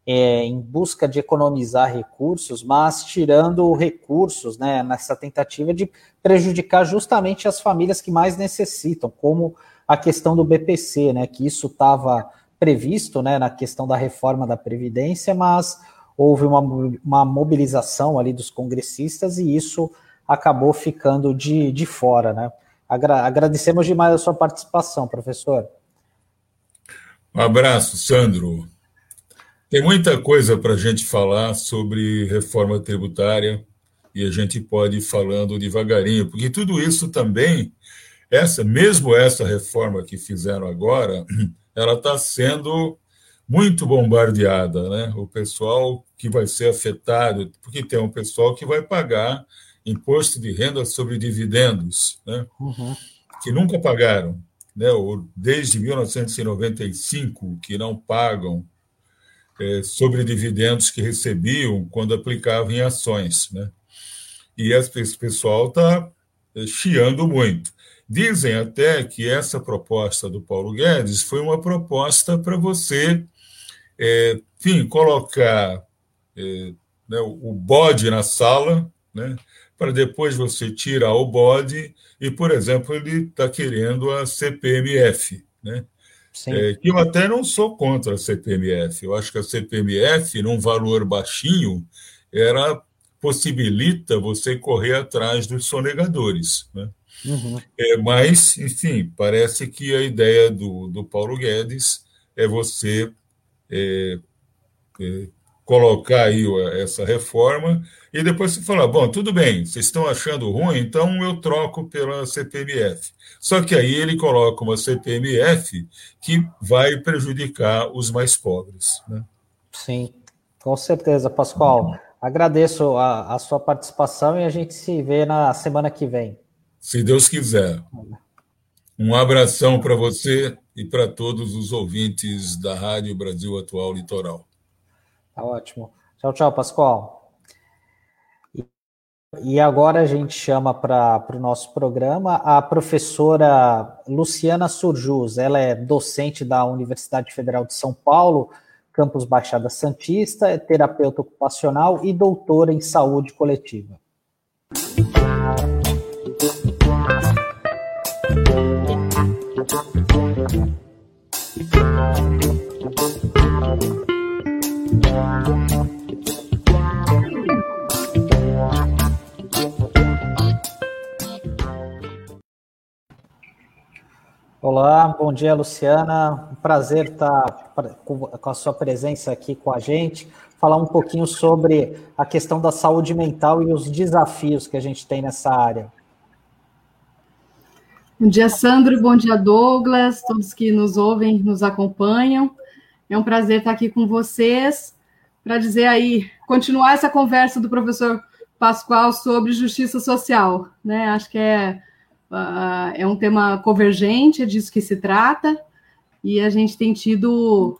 é, em busca de economizar recursos, mas tirando recursos, né? Nessa tentativa de prejudicar justamente as famílias que mais necessitam, como a questão do BPC, né, que isso estava previsto né, na questão da reforma da Previdência, mas houve uma, uma mobilização ali dos congressistas e isso acabou ficando de, de fora. Né? Agra agradecemos demais a sua participação, professor. Um abraço, Sandro. Tem muita coisa para a gente falar sobre reforma tributária e a gente pode ir falando devagarinho, porque tudo isso também essa, mesmo essa reforma que fizeram agora, ela está sendo muito bombardeada, né? O pessoal que vai ser afetado, porque tem um pessoal que vai pagar imposto de renda sobre dividendos, né? Uhum. Que nunca pagaram, né? Desde 1995 que não pagam é, sobre dividendos que recebiam quando aplicavam em ações, né? E esse pessoal está é, chiando muito. Dizem até que essa proposta do Paulo Guedes foi uma proposta para você, é, enfim, colocar é, né, o bode na sala, né, para depois você tirar o bode e, por exemplo, ele está querendo a CPMF, né? É, que eu até não sou contra a CPMF. Eu acho que a CPMF, num valor baixinho, era possibilita você correr atrás dos sonegadores. Né? Uhum. É, mas, enfim, parece que a ideia do, do Paulo Guedes é você é, é, colocar aí essa reforma e depois você falar, bom, tudo bem, vocês estão achando ruim, então eu troco pela CPMF. Só que aí ele coloca uma CPMF que vai prejudicar os mais pobres. Né? Sim, com certeza, Pascoal. Agradeço a, a sua participação e a gente se vê na semana que vem se Deus quiser. Um abração para você e para todos os ouvintes da Rádio Brasil Atual Litoral. Tá ótimo. Tchau, tchau, Pascoal. E agora a gente chama para o no nosso programa a professora Luciana Surjus. Ela é docente da Universidade Federal de São Paulo, campus Baixada Santista, é terapeuta ocupacional e doutora em saúde coletiva. Olá, bom dia, Luciana. Um prazer estar com a sua presença aqui com a gente, falar um pouquinho sobre a questão da saúde mental e os desafios que a gente tem nessa área. Bom dia, Sandro. Bom dia, Douglas. Todos que nos ouvem, nos acompanham. É um prazer estar aqui com vocês para dizer aí, continuar essa conversa do professor Pascoal sobre justiça social. Né? Acho que é, uh, é um tema convergente, é disso que se trata, e a gente tem tido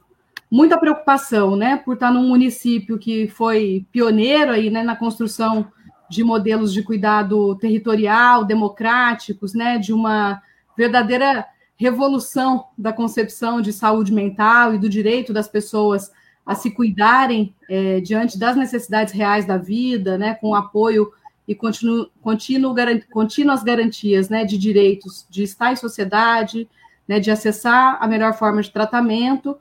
muita preocupação, né, por estar num município que foi pioneiro aí, né, na construção de modelos de cuidado territorial, democráticos, né, de uma verdadeira revolução da concepção de saúde mental e do direito das pessoas a se cuidarem é, diante das necessidades reais da vida, né, com apoio e continuo, continuo, contínuas garantias né, de direitos de estar em sociedade, né, de acessar a melhor forma de tratamento,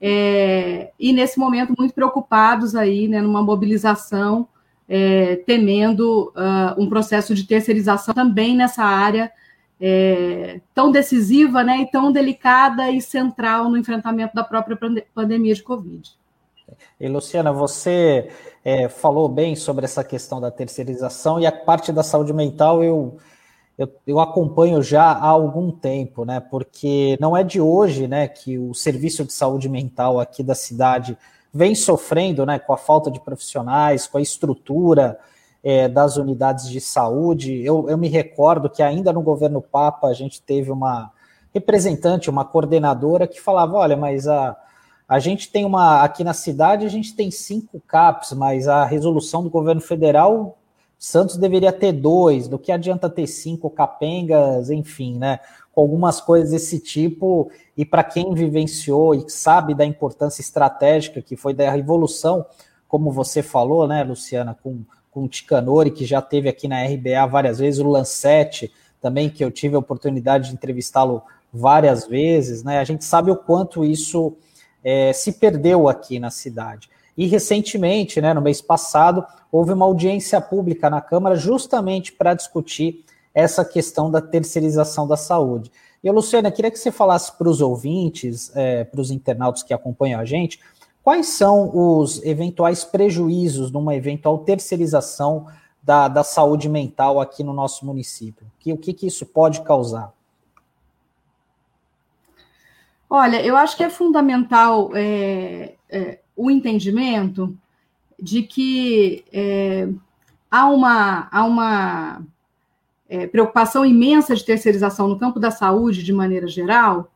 é, e nesse momento muito preocupados aí, né, numa mobilização, é, temendo uh, um processo de terceirização também nessa área é, tão decisiva, né, e tão delicada e central no enfrentamento da própria pandemia de Covid. E Luciana, você é, falou bem sobre essa questão da terceirização e a parte da saúde mental eu, eu, eu, acompanho já há algum tempo, né? Porque não é de hoje, né, que o serviço de saúde mental aqui da cidade vem sofrendo, né, com a falta de profissionais, com a estrutura é, das unidades de saúde. Eu, eu me recordo que ainda no governo Papa a gente teve uma representante, uma coordenadora que falava, olha, mas a a gente tem uma. Aqui na cidade, a gente tem cinco CAPs, mas a resolução do governo federal, Santos deveria ter dois. Do que adianta ter cinco capengas, enfim, né? Com algumas coisas desse tipo. E para quem vivenciou e sabe da importância estratégica que foi da revolução, como você falou, né, Luciana, com, com o Ticanori, que já teve aqui na RBA várias vezes, o Lancete também, que eu tive a oportunidade de entrevistá-lo várias vezes, né? A gente sabe o quanto isso é, se perdeu aqui na cidade. E recentemente, né, no mês passado, houve uma audiência pública na Câmara justamente para discutir essa questão da terceirização da saúde. E, Luciana, queria que você falasse para os ouvintes, é, para os internautas que acompanham a gente, quais são os eventuais prejuízos numa eventual terceirização da, da saúde mental aqui no nosso município? Que, o que, que isso pode causar? Olha, eu acho que é fundamental é, é, o entendimento de que é, há uma, há uma é, preocupação imensa de terceirização no campo da saúde, de maneira geral,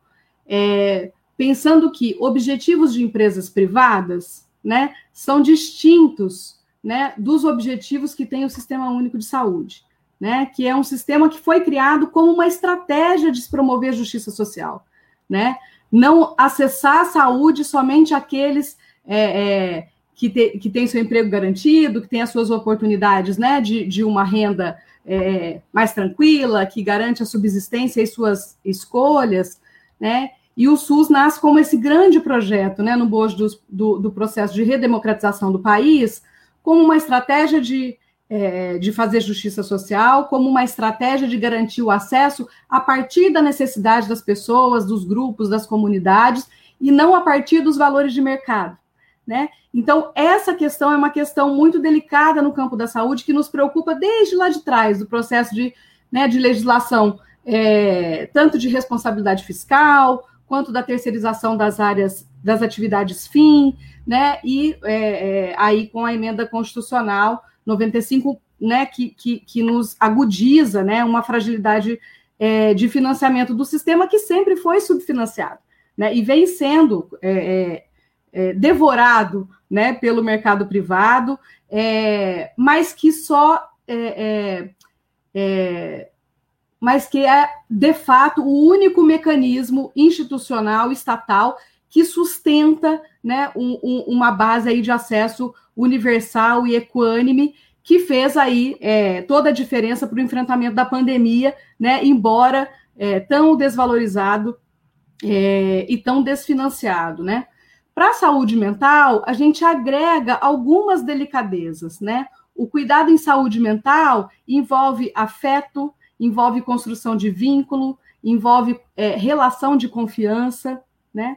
é, pensando que objetivos de empresas privadas né, são distintos né, dos objetivos que tem o Sistema Único de Saúde, né, que é um sistema que foi criado como uma estratégia de se promover justiça social. Né? não acessar a saúde somente aqueles é, é, que, te, que têm seu emprego garantido, que têm as suas oportunidades né, de, de uma renda é, mais tranquila, que garante a subsistência e suas escolhas, né? E o SUS nasce como esse grande projeto, né, no bojo do, do, do processo de redemocratização do país, como uma estratégia de é, de fazer justiça social como uma estratégia de garantir o acesso a partir da necessidade das pessoas, dos grupos, das comunidades, e não a partir dos valores de mercado. Né? Então, essa questão é uma questão muito delicada no campo da saúde, que nos preocupa desde lá de trás, do processo de, né, de legislação, é, tanto de responsabilidade fiscal, quanto da terceirização das áreas das atividades fim, né? E é, é, aí com a emenda constitucional 95, né, que, que, que nos agudiza, né, uma fragilidade é, de financiamento do sistema que sempre foi subfinanciado, né, e vem sendo é, é, é devorado, né, pelo mercado privado, é, mas que só é, mas que é de fato o único mecanismo institucional estatal que sustenta né, um, um, uma base aí de acesso universal e equânime, que fez aí é, toda a diferença para o enfrentamento da pandemia, né, embora é, tão desvalorizado é, e tão desfinanciado. Né. Para a saúde mental, a gente agrega algumas delicadezas. Né. O cuidado em saúde mental envolve afeto, envolve construção de vínculo, envolve é, relação de confiança, né?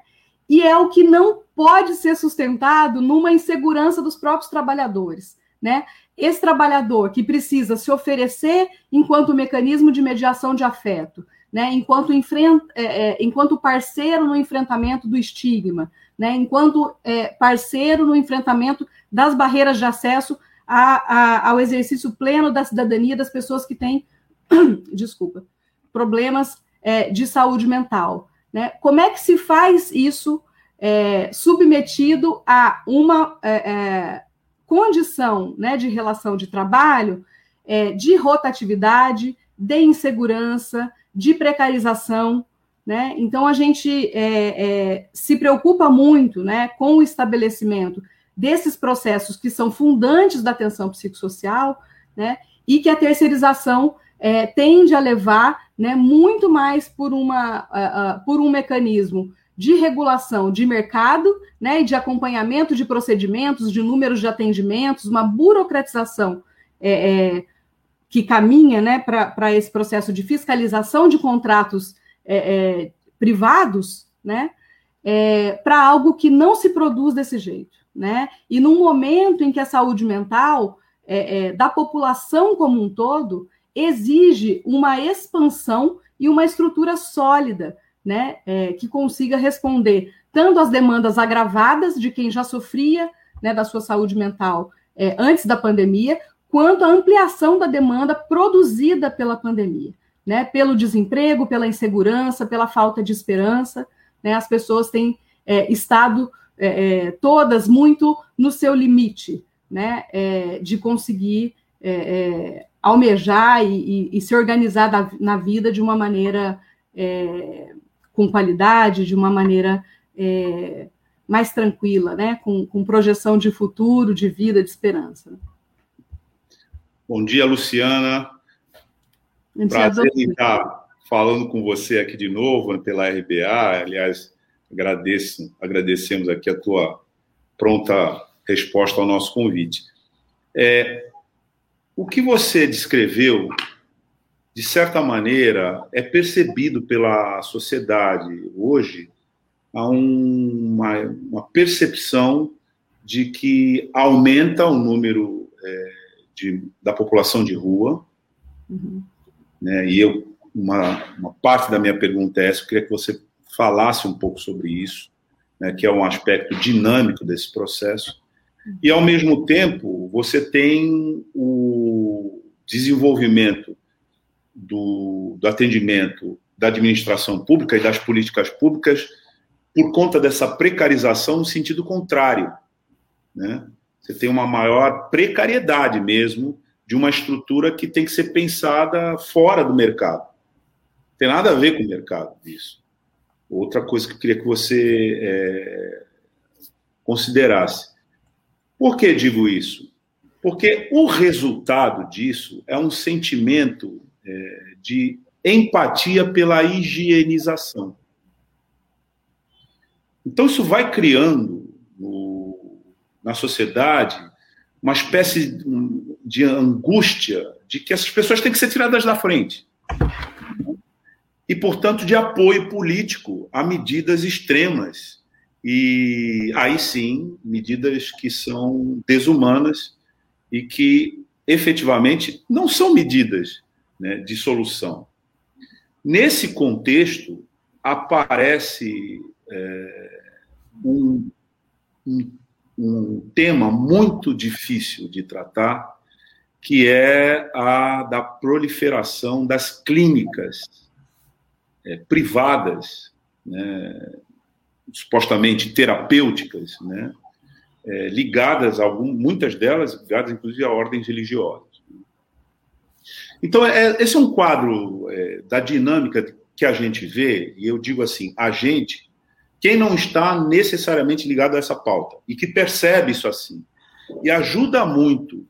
e é o que não pode ser sustentado numa insegurança dos próprios trabalhadores. Né? Esse trabalhador que precisa se oferecer enquanto mecanismo de mediação de afeto, né? enquanto, enfrenta, é, é, enquanto parceiro no enfrentamento do estigma, né? enquanto é, parceiro no enfrentamento das barreiras de acesso a, a, ao exercício pleno da cidadania das pessoas que têm, desculpa, problemas é, de saúde mental. Né? Como é que se faz isso é, submetido a uma é, é, condição né, de relação de trabalho, é, de rotatividade, de insegurança, de precarização? Né? Então, a gente é, é, se preocupa muito né, com o estabelecimento desses processos que são fundantes da atenção psicossocial, né? e que a terceirização é, tende a levar né, muito mais por, uma, uh, uh, por um mecanismo de regulação de mercado, né, de acompanhamento de procedimentos, de números de atendimentos, uma burocratização é, é, que caminha né, para esse processo de fiscalização de contratos é, é privados, né, é, para algo que não se produz desse jeito. Né? E num momento em que a saúde mental é, da população como um todo exige uma expansão e uma estrutura sólida né, é, que consiga responder tanto às demandas agravadas de quem já sofria né, da sua saúde mental é, antes da pandemia, quanto à ampliação da demanda produzida pela pandemia, né, pelo desemprego, pela insegurança, pela falta de esperança. Né, as pessoas têm é, estado é, é, todas muito no seu limite né, é, de conseguir almejar e, e, e, se organizar da, na vida de uma maneira é, com qualidade, de uma maneira é, mais tranquila, né? Com, com, projeção de futuro, de vida, de esperança. Bom dia, Luciana. Prazer em estar falando com você aqui de novo pela RBA. Aliás, agradeço, agradecemos aqui a tua pronta resposta ao nosso convite. É, o que você descreveu de certa maneira, é percebido pela sociedade hoje há uma, uma percepção de que aumenta o número é, de, da população de rua. Uhum. Né, e eu, uma, uma, parte da minha pergunta é essa, eu queria que você falasse um pouco sobre isso, né, que é um aspecto dinâmico desse processo. E, ao mesmo tempo, você tem o desenvolvimento do, do atendimento da administração pública e das políticas públicas por conta dessa precarização no sentido contrário. Né? Você tem uma maior precariedade mesmo de uma estrutura que tem que ser pensada fora do mercado. Não tem nada a ver com o mercado isso. Outra coisa que eu queria que você é, considerasse. Por que digo isso? Porque o resultado disso é um sentimento é, de empatia pela higienização. Então, isso vai criando no, na sociedade uma espécie de angústia de que essas pessoas têm que ser tiradas da frente. E, portanto, de apoio político a medidas extremas. E aí sim, medidas que são desumanas e que efetivamente não são medidas né, de solução. Nesse contexto, aparece é, um, um, um tema muito difícil de tratar, que é a da proliferação das clínicas é, privadas, né, supostamente terapêuticas, né, é, ligadas, algum, muitas delas ligadas inclusive a ordens religiosas. Então, é, esse é um quadro é, da dinâmica que a gente vê, e eu digo assim, a gente, quem não está necessariamente ligado a essa pauta, e que percebe isso assim, e ajuda muito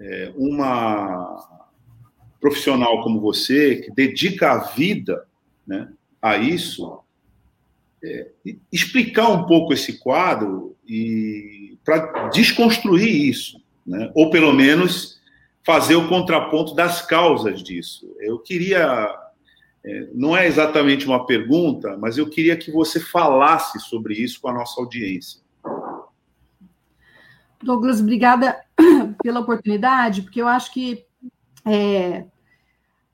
é, uma profissional como você, que dedica a vida né, a isso, é, explicar um pouco esse quadro e para desconstruir isso, né, ou pelo menos fazer o contraponto das causas disso. Eu queria, é, não é exatamente uma pergunta, mas eu queria que você falasse sobre isso com a nossa audiência. Douglas, obrigada pela oportunidade, porque eu acho que é,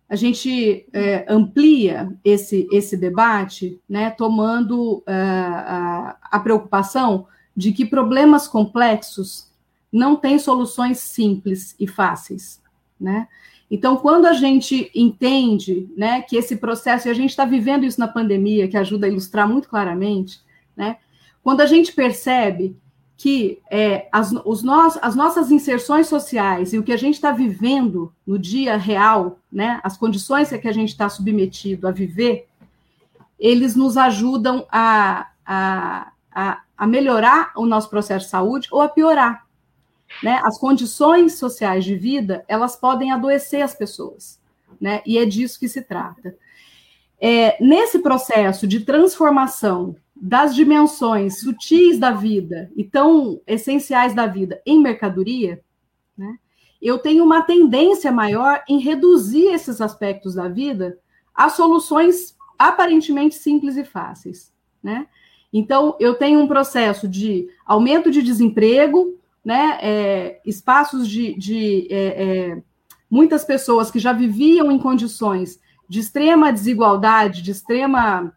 a gente é, amplia esse, esse debate, né, tomando é, a, a preocupação de que problemas complexos não tem soluções simples e fáceis, né? Então, quando a gente entende, né, que esse processo, e a gente está vivendo isso na pandemia, que ajuda a ilustrar muito claramente, né? Quando a gente percebe que é, as, os nós, as nossas inserções sociais e o que a gente está vivendo no dia real, né, as condições que a gente está submetido a viver, eles nos ajudam a, a, a, a melhorar o nosso processo de saúde ou a piorar. né, as condições sociais de vida, elas podem adoecer as pessoas, né? E é disso que se trata. É, nesse processo de transformação das dimensões sutis da vida e tão essenciais da vida em mercadoria, né, eu tenho uma tendência maior em reduzir esses aspectos da vida a soluções aparentemente simples e fáceis, né? Então, eu tenho um processo de aumento de desemprego, né? É, espaços de, de é, é, muitas pessoas que já viviam em condições de extrema desigualdade, de extrema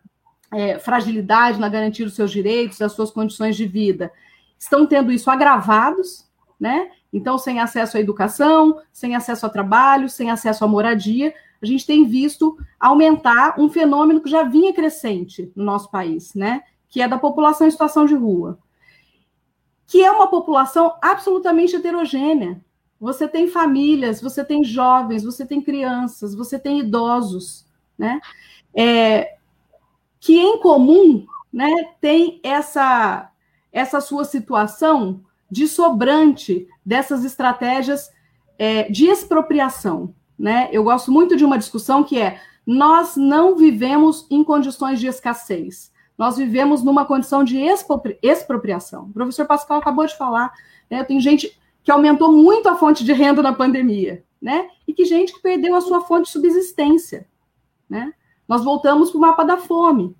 é, fragilidade na garantia dos seus direitos, das suas condições de vida, estão tendo isso agravados, né? Então, sem acesso à educação, sem acesso a trabalho, sem acesso à moradia, a gente tem visto aumentar um fenômeno que já vinha crescente no nosso país, né? Que é da população em situação de rua. Que é uma população absolutamente heterogênea. Você tem famílias, você tem jovens, você tem crianças, você tem idosos, né? É, que em comum, né, tem essa essa sua situação de sobrante dessas estratégias é, de expropriação, né? Eu gosto muito de uma discussão que é: nós não vivemos em condições de escassez, nós vivemos numa condição de expropriação. O professor Pascal acabou de falar, né? Tem gente que aumentou muito a fonte de renda na pandemia, né? E que gente que perdeu a sua fonte de subsistência, né? Nós voltamos para o mapa da fome,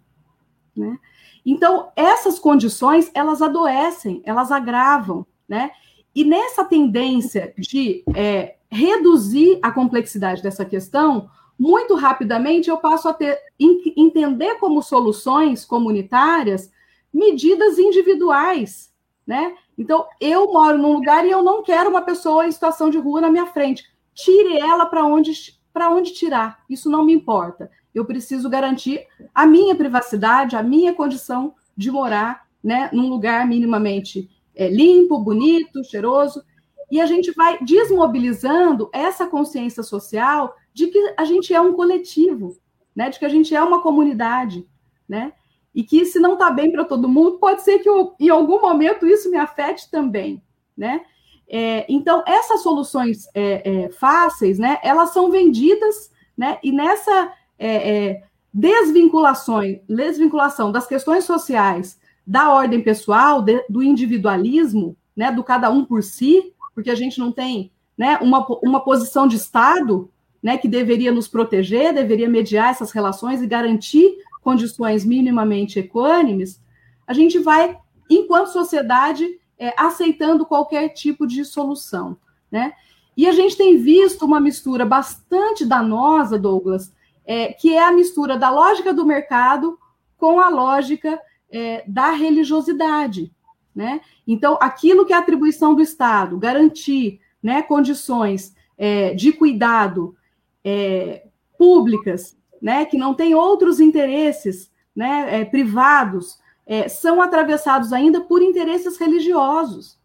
né? Então, essas condições, elas adoecem, elas agravam, né? E nessa tendência de é, reduzir a complexidade dessa questão, muito rapidamente eu passo a ter, entender como soluções comunitárias medidas individuais, né? Então, eu moro num lugar e eu não quero uma pessoa em situação de rua na minha frente. Tire ela para onde para onde tirar. Isso não me importa. Eu preciso garantir a minha privacidade, a minha condição de morar, né, num lugar minimamente é, limpo, bonito, cheiroso e a gente vai desmobilizando essa consciência social de que a gente é um coletivo, né? De que a gente é uma comunidade, né? E que se não está bem para todo mundo, pode ser que eu, em algum momento isso me afete também, né? É, então essas soluções é, é, fáceis, né? Elas são vendidas, né? E nessa é, é, desvinculação, desvinculação das questões sociais da ordem pessoal, de, do individualismo, né? Do cada um por si, porque a gente não tem né, uma, uma posição de Estado né, que deveria nos proteger, deveria mediar essas relações e garantir condições minimamente equânimes, a gente vai, enquanto sociedade, é, aceitando qualquer tipo de solução. Né? E a gente tem visto uma mistura bastante danosa, Douglas, é, que é a mistura da lógica do mercado com a lógica é, da religiosidade. Né? Então, aquilo que é atribuição do Estado, garantir né, condições é, de cuidado é, públicas, né, que não tem outros interesses né, é, privados, é, são atravessados ainda por interesses religiosos.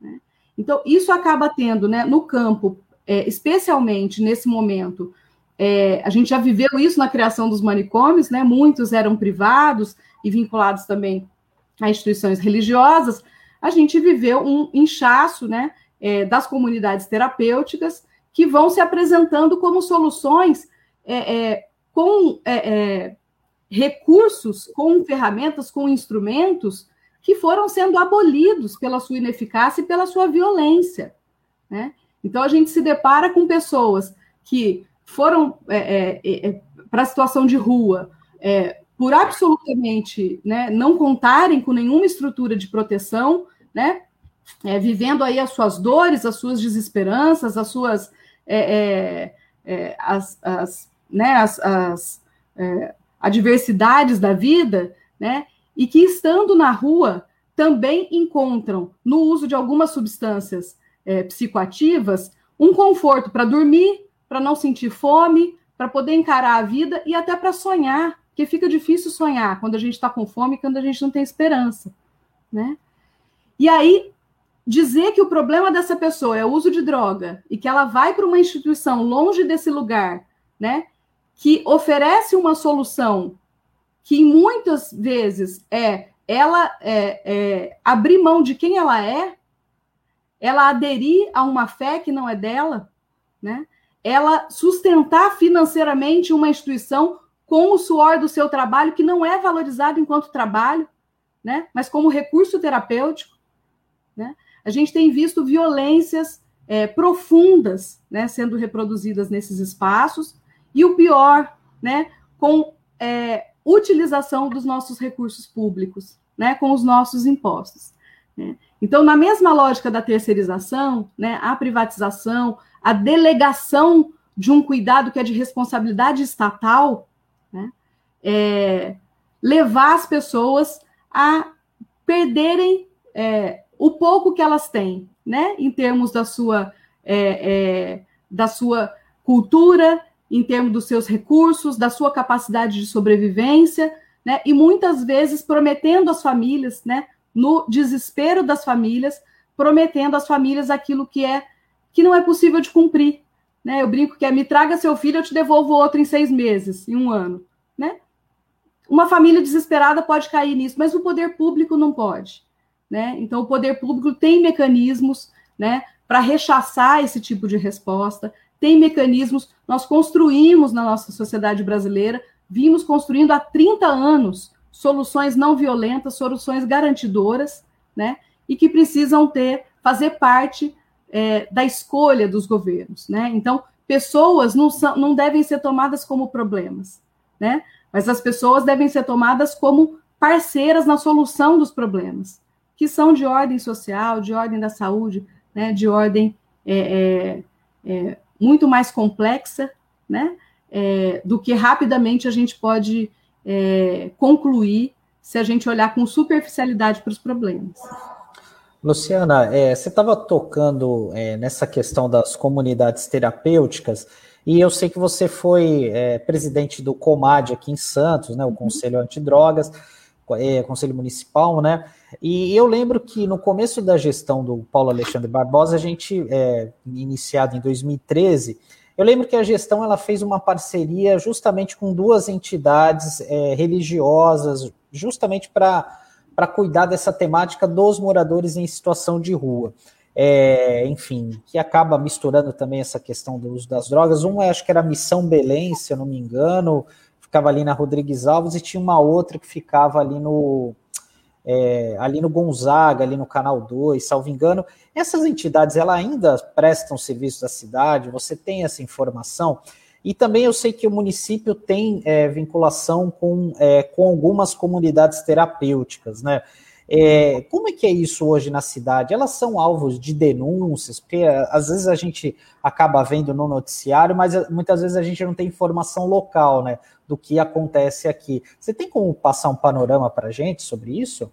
Né? Então, isso acaba tendo né, no campo, especialmente nesse momento, é, a gente já viveu isso na criação dos manicômios, né? Muitos eram privados e vinculados também a instituições religiosas, a gente viveu um inchaço né, é, das comunidades terapêuticas que vão se apresentando como soluções é, é, com é, é, recursos, com ferramentas, com instrumentos que foram sendo abolidos pela sua ineficácia e pela sua violência. Né? Então, a gente se depara com pessoas que foram é, para a situação de rua, por absolutamente né, não contarem com nenhuma estrutura de proteção, né, é, vivendo aí as suas dores, as suas desesperanças, as suas é, é, é as, as, né, as, as é, adversidades da vida, né, e que estando na rua também encontram no uso de algumas substâncias é, psicoativas um conforto para dormir, para não sentir fome, para poder encarar a vida e até para sonhar porque fica difícil sonhar quando a gente está com fome, quando a gente não tem esperança, né? E aí dizer que o problema dessa pessoa é o uso de droga e que ela vai para uma instituição longe desse lugar, né? Que oferece uma solução que muitas vezes é ela é, é, abrir mão de quem ela é, ela aderir a uma fé que não é dela, né? Ela sustentar financeiramente uma instituição com o suor do seu trabalho, que não é valorizado enquanto trabalho, né? mas como recurso terapêutico. Né? A gente tem visto violências é, profundas né, sendo reproduzidas nesses espaços, e o pior, né, com é, utilização dos nossos recursos públicos, né, com os nossos impostos. Né? Então, na mesma lógica da terceirização, né, a privatização, a delegação de um cuidado que é de responsabilidade estatal, né, é, levar as pessoas a perderem é, o pouco que elas têm, né, em termos da sua, é, é, da sua cultura, em termos dos seus recursos, da sua capacidade de sobrevivência, né, e muitas vezes prometendo às famílias, né, no desespero das famílias, prometendo às famílias aquilo que é que não é possível de cumprir. Né? Eu brinco que é me traga seu filho, eu te devolvo outro em seis meses, em um ano. Né? Uma família desesperada pode cair nisso, mas o poder público não pode. Né? Então, o poder público tem mecanismos né, para rechaçar esse tipo de resposta, tem mecanismos, nós construímos na nossa sociedade brasileira, vimos construindo há 30 anos soluções não violentas, soluções garantidoras, né, e que precisam ter, fazer parte é, da escolha dos governos, né? Então, pessoas não, são, não devem ser tomadas como problemas, né? Mas as pessoas devem ser tomadas como parceiras na solução dos problemas que são de ordem social, de ordem da saúde, né, de ordem é, é, é, muito mais complexa, né, é, do que rapidamente a gente pode é, concluir se a gente olhar com superficialidade para os problemas. Luciana, é, você estava tocando nessa questão das comunidades terapêuticas, e eu sei que você foi presidente do COMAD aqui em Santos, né, o Conselho Antidrogas, Conselho Municipal, né? E eu lembro que no começo da gestão do Paulo Alexandre Barbosa, a gente, é, iniciado em 2013, eu lembro que a gestão ela fez uma parceria justamente com duas entidades é, religiosas, justamente para cuidar dessa temática dos moradores em situação de rua. É, enfim, que acaba misturando também essa questão do uso das drogas. Um, acho que era Missão Belém, se eu não me engano, ficava ali na Rodrigues Alves, e tinha uma outra que ficava ali no é, ali no Gonzaga, ali no Canal 2, salvo engano, essas entidades ela ainda prestam serviço da cidade, você tem essa informação? E também eu sei que o município tem é, vinculação com, é, com algumas comunidades terapêuticas, né? É, como é que é isso hoje na cidade? Elas são alvos de denúncias, porque às vezes a gente acaba vendo no noticiário, mas muitas vezes a gente não tem informação local, né? do que acontece aqui. Você tem como passar um panorama para a gente sobre isso?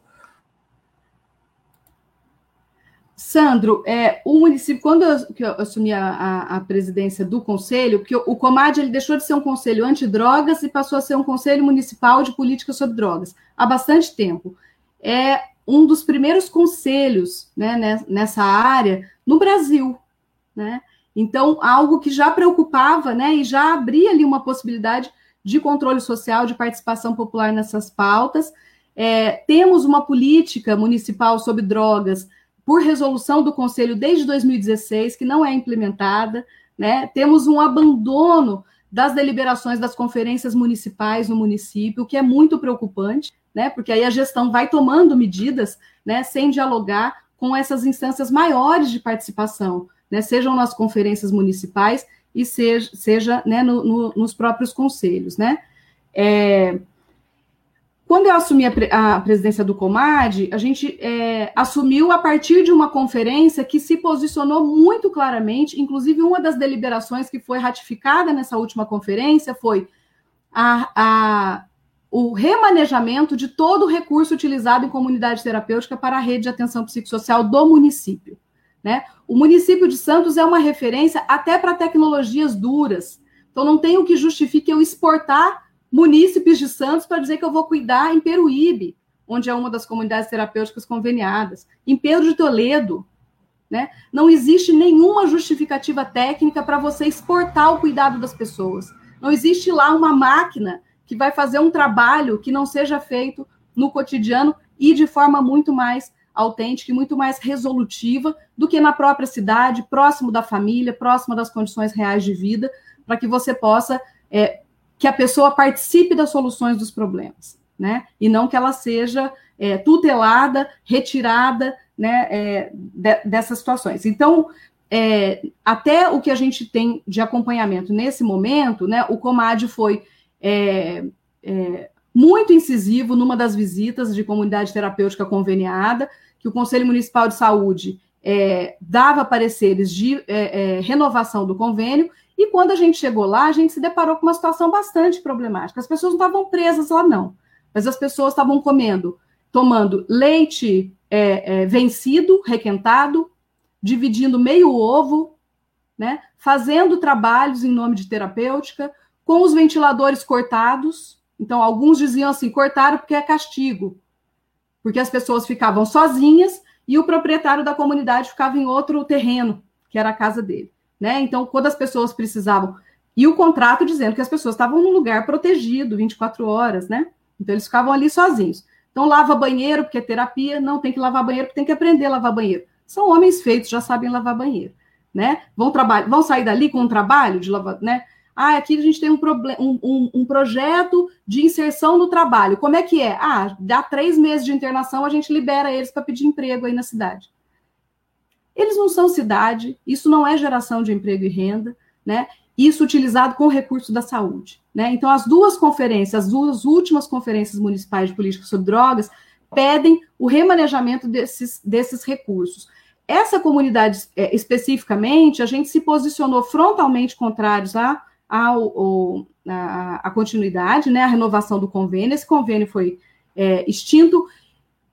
Sandro, é, o município, quando eu, eu assumi a, a, a, presidência do conselho, porque o, Comad ele deixou de ser um conselho antidrogas e passou a ser um conselho municipal de política sobre drogas há bastante tempo. É um dos primeiros conselhos né, nessa área no Brasil. Né? Então, algo que já preocupava né, e já abria ali uma possibilidade de controle social, de participação popular nessas pautas. É, temos uma política municipal sobre drogas por resolução do Conselho desde 2016, que não é implementada. Né? Temos um abandono das deliberações das conferências municipais no município, o que é muito preocupante, né? porque aí a gestão vai tomando medidas né, sem dialogar com essas instâncias maiores de participação, né? sejam nas conferências municipais e seja, seja né, no, no, nos próprios conselhos. Né? É, quando eu assumi a, presidência do Comad, a gente é, assumiu a partir de uma conferência que se posicionou muito claramente, inclusive uma das deliberações que foi ratificada nessa última conferência foi a, a, o remanejamento de todo o recurso utilizado em comunidade terapêutica para a rede de atenção psicossocial do município. Né? O município de Santos é uma referência até para tecnologias duras. Então, não tem o que justifique eu exportar munícipes de Santos para dizer que eu vou cuidar em Peruíbe, onde é uma das comunidades terapêuticas conveniadas, em Pedro de Toledo. Né? Não existe nenhuma justificativa técnica para você exportar o cuidado das pessoas. Não existe lá uma máquina que vai fazer um trabalho que não seja feito no cotidiano e de forma muito mais autêntica e muito mais resolutiva do que na própria cidade, próximo da família, próximo das condições reais de vida, para que você possa é, que a pessoa participe das soluções dos problemas, né? E não que ela seja é, tutelada, retirada, né, é, de, dessas situações. Então, é, até o que a gente tem de acompanhamento nesse momento, né, o Comad foi é, é, muito incisivo numa das visitas de comunidade terapêutica conveniada, que o Conselho Municipal de Saúde é, dava pareceres de é, é, renovação do convênio, e quando a gente chegou lá, a gente se deparou com uma situação bastante problemática. As pessoas não estavam presas lá, não, mas as pessoas estavam comendo, tomando leite é, é, vencido, requentado, dividindo meio ovo, né, fazendo trabalhos em nome de terapêutica, com os ventiladores cortados. Então, alguns diziam assim: cortaram porque é castigo porque as pessoas ficavam sozinhas e o proprietário da comunidade ficava em outro terreno, que era a casa dele. Né? Então, quando as pessoas precisavam. E o contrato dizendo que as pessoas estavam num lugar protegido 24 horas, né? Então, eles ficavam ali sozinhos. Então, lava banheiro, porque é terapia, não tem que lavar banheiro, porque tem que aprender a lavar banheiro. São homens feitos, já sabem lavar banheiro, né? Vão, trabalhar, vão sair dali com um trabalho de lavar, né? Ah, aqui a gente tem um, um, um, um, projeto de inserção no trabalho. Como é que é? Ah, dá três meses de internação, a gente libera eles para pedir emprego aí na cidade. Eles não são cidade, isso não é geração de emprego e renda, né? Isso utilizado com recurso da saúde. Né? Então, as duas conferências, as duas últimas conferências municipais de política sobre drogas, pedem o remanejamento desses, desses recursos. Essa comunidade, é, especificamente, a gente se posicionou frontalmente contrários a ao, a, a, continuidade, né, a renovação do convênio. Esse convênio foi é, extinto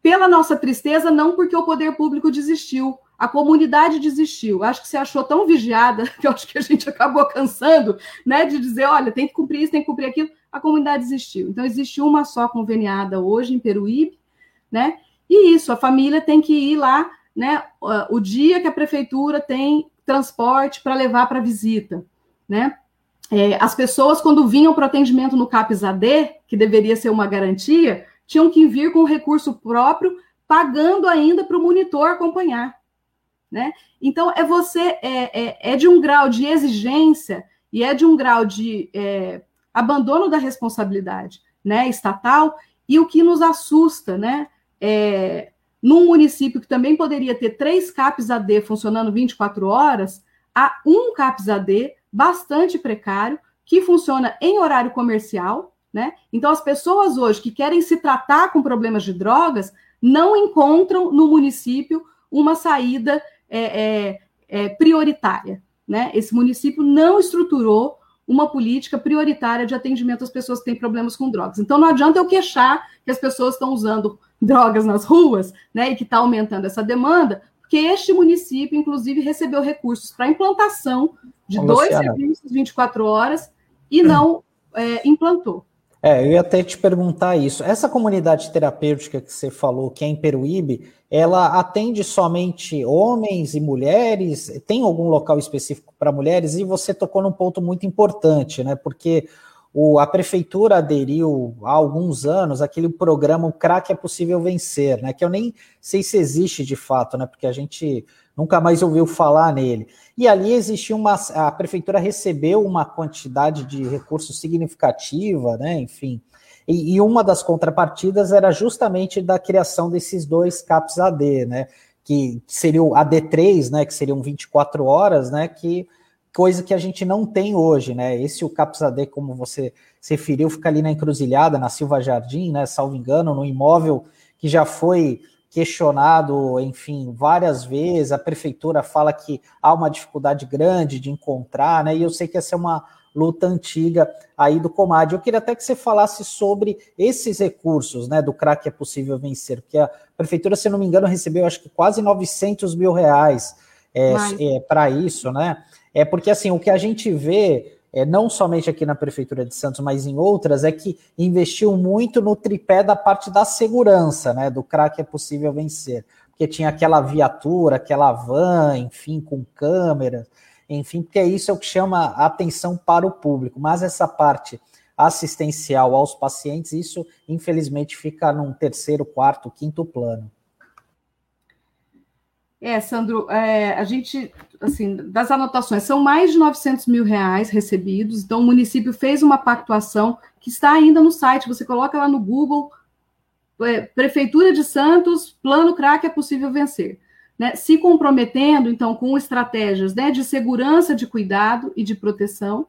pela nossa tristeza, não porque o poder público desistiu, a comunidade desistiu. Acho que se achou tão vigiada que acho que a gente acabou cansando, né, de dizer, olha, tem que cumprir isso, tem que cumprir aquilo. A comunidade desistiu. Então existe uma só conveniada hoje em Peruíbe, né? E isso, a família tem que ir lá, né, o dia que a prefeitura tem transporte para levar para visita, né? é, as pessoas, quando vinham para o atendimento no CAPS AD, que deveria ser uma garantia, tinham que vir com recurso próprio, pagando ainda para o monitor acompanhar. Né? Então, é você, é, é, é, de um grau de exigência e é de um grau de é, abandono da responsabilidade né, estatal, e o que nos assusta, né, é, num município que também poderia ter três CAPs AD funcionando 24 horas, há um CAPs AD bastante precário, que funciona em horário comercial, né? Então, as pessoas hoje que querem se tratar com problemas de drogas não encontram no município uma saída é, é, é, prioritária, né? Esse município não estruturou uma política prioritária de atendimento às pessoas que têm problemas com drogas. Então, não adianta eu queixar que as pessoas estão usando drogas nas ruas, né, e que está aumentando essa demanda, porque este município, inclusive, recebeu recursos para implantação de dois Luciana. serviços 24 horas e não é, implantou. É, eu ia até te perguntar isso. Essa comunidade terapêutica que você falou, que é em Peruíbe, ela atende somente homens e mulheres? Tem algum local específico para mulheres? E você tocou num ponto muito importante, né? Porque o, a prefeitura aderiu há alguns anos aquele programa O Crack é Possível Vencer, né? Que eu nem sei se existe de fato, né? Porque a gente nunca mais ouviu falar nele. E ali existia uma. A prefeitura recebeu uma quantidade de recursos significativa, né? Enfim. E, e uma das contrapartidas era justamente da criação desses dois CAPs AD, né? Que seria o AD3, né? Que seriam 24 horas, né? Que coisa que a gente não tem hoje, né? Esse o CAPS AD, como você se referiu, fica ali na encruzilhada, na Silva Jardim, né? Salvo engano, no imóvel que já foi questionado, enfim, várias vezes. A prefeitura fala que há uma dificuldade grande de encontrar, né? E eu sei que essa é uma luta antiga aí do Comad. Eu queria até que você falasse sobre esses recursos, né, do crack é possível vencer, porque a prefeitura, se não me engano, recebeu acho que quase 900 mil reais é, é para isso, né? É porque assim, o que a gente vê é, não somente aqui na Prefeitura de Santos, mas em outras, é que investiu muito no tripé da parte da segurança, né? Do crack é possível vencer. Porque tinha aquela viatura, aquela van, enfim, com câmeras, enfim, porque isso é o que chama a atenção para o público. Mas essa parte assistencial aos pacientes, isso infelizmente fica num terceiro, quarto, quinto plano. É, Sandro, é, a gente, assim, das anotações, são mais de 900 mil reais recebidos, então o município fez uma pactuação que está ainda no site, você coloca lá no Google, é, Prefeitura de Santos, plano crack é possível vencer. Né, se comprometendo, então, com estratégias né, de segurança, de cuidado e de proteção,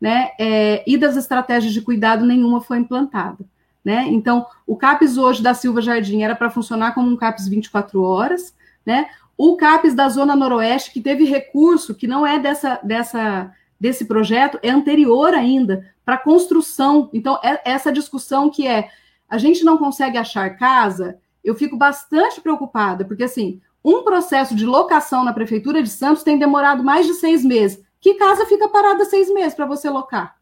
né, é, e das estratégias de cuidado, nenhuma foi implantada. Né? Então, o CAPES hoje da Silva Jardim era para funcionar como um CAPES 24 horas, né? O CAPES da Zona Noroeste, que teve recurso, que não é dessa, dessa, desse projeto, é anterior ainda, para construção. Então, é essa discussão que é, a gente não consegue achar casa, eu fico bastante preocupada, porque, assim, um processo de locação na Prefeitura de Santos tem demorado mais de seis meses. Que casa fica parada seis meses para você locar?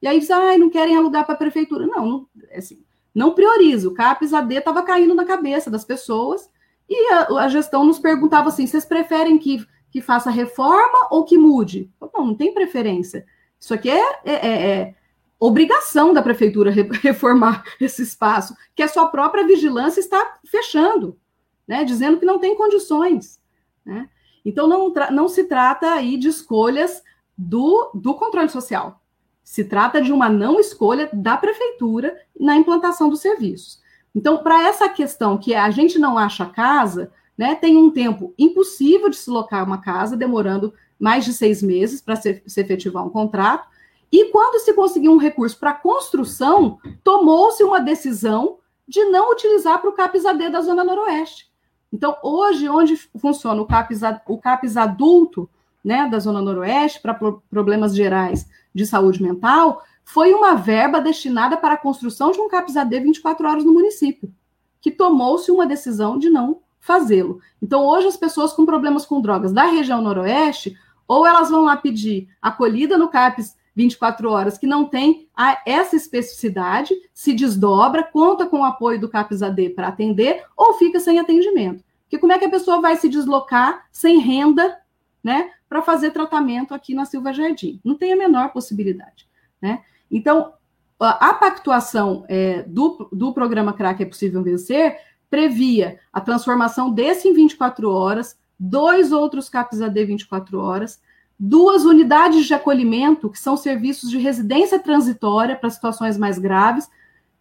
E aí diz, ah, não querem alugar para a Prefeitura. Não, não, assim, não prioriza. O CAPES AD estava caindo na cabeça das pessoas, e a, a, gestão nos perguntava assim: vocês preferem que, que faça reforma ou que mude? Não, não tem preferência. Isso aqui é, é, é, é obrigação da prefeitura reformar esse espaço, que a sua própria vigilância está fechando, né, dizendo que não tem condições. Né? Então, não, não se trata aí de escolhas do, do controle social. Se trata de uma não escolha da prefeitura na implantação dos serviços. Então, para essa questão que a gente não acha casa, né, tem um tempo impossível de se locar uma casa, demorando mais de seis meses para se, se efetivar um contrato. E quando se conseguiu um recurso para construção, tomou-se uma decisão de não utilizar para o CAPES AD da Zona Noroeste. Então, hoje, onde funciona o CAPES, o CAPES adulto né, da Zona Noroeste, para pro, problemas gerais de saúde mental, foi uma verba destinada para a construção de um CAPS-AD 24 horas no município, que tomou-se uma decisão de não fazê-lo. Então, hoje, as pessoas com problemas com drogas da região noroeste, ou elas vão lá pedir acolhida no CAPS 24 horas, que não tem essa especificidade, se desdobra, conta com o apoio do CAPS-AD para atender, ou fica sem atendimento. Porque como é que a pessoa vai se deslocar sem renda, né, para fazer tratamento aqui na Silva Jardim? Não tem a menor possibilidade, né? Então, a pactuação é, do, do programa CRAC é possível vencer previa a transformação desse em 24 horas, dois outros CAPs AD 24 horas, duas unidades de acolhimento, que são serviços de residência transitória para situações mais graves,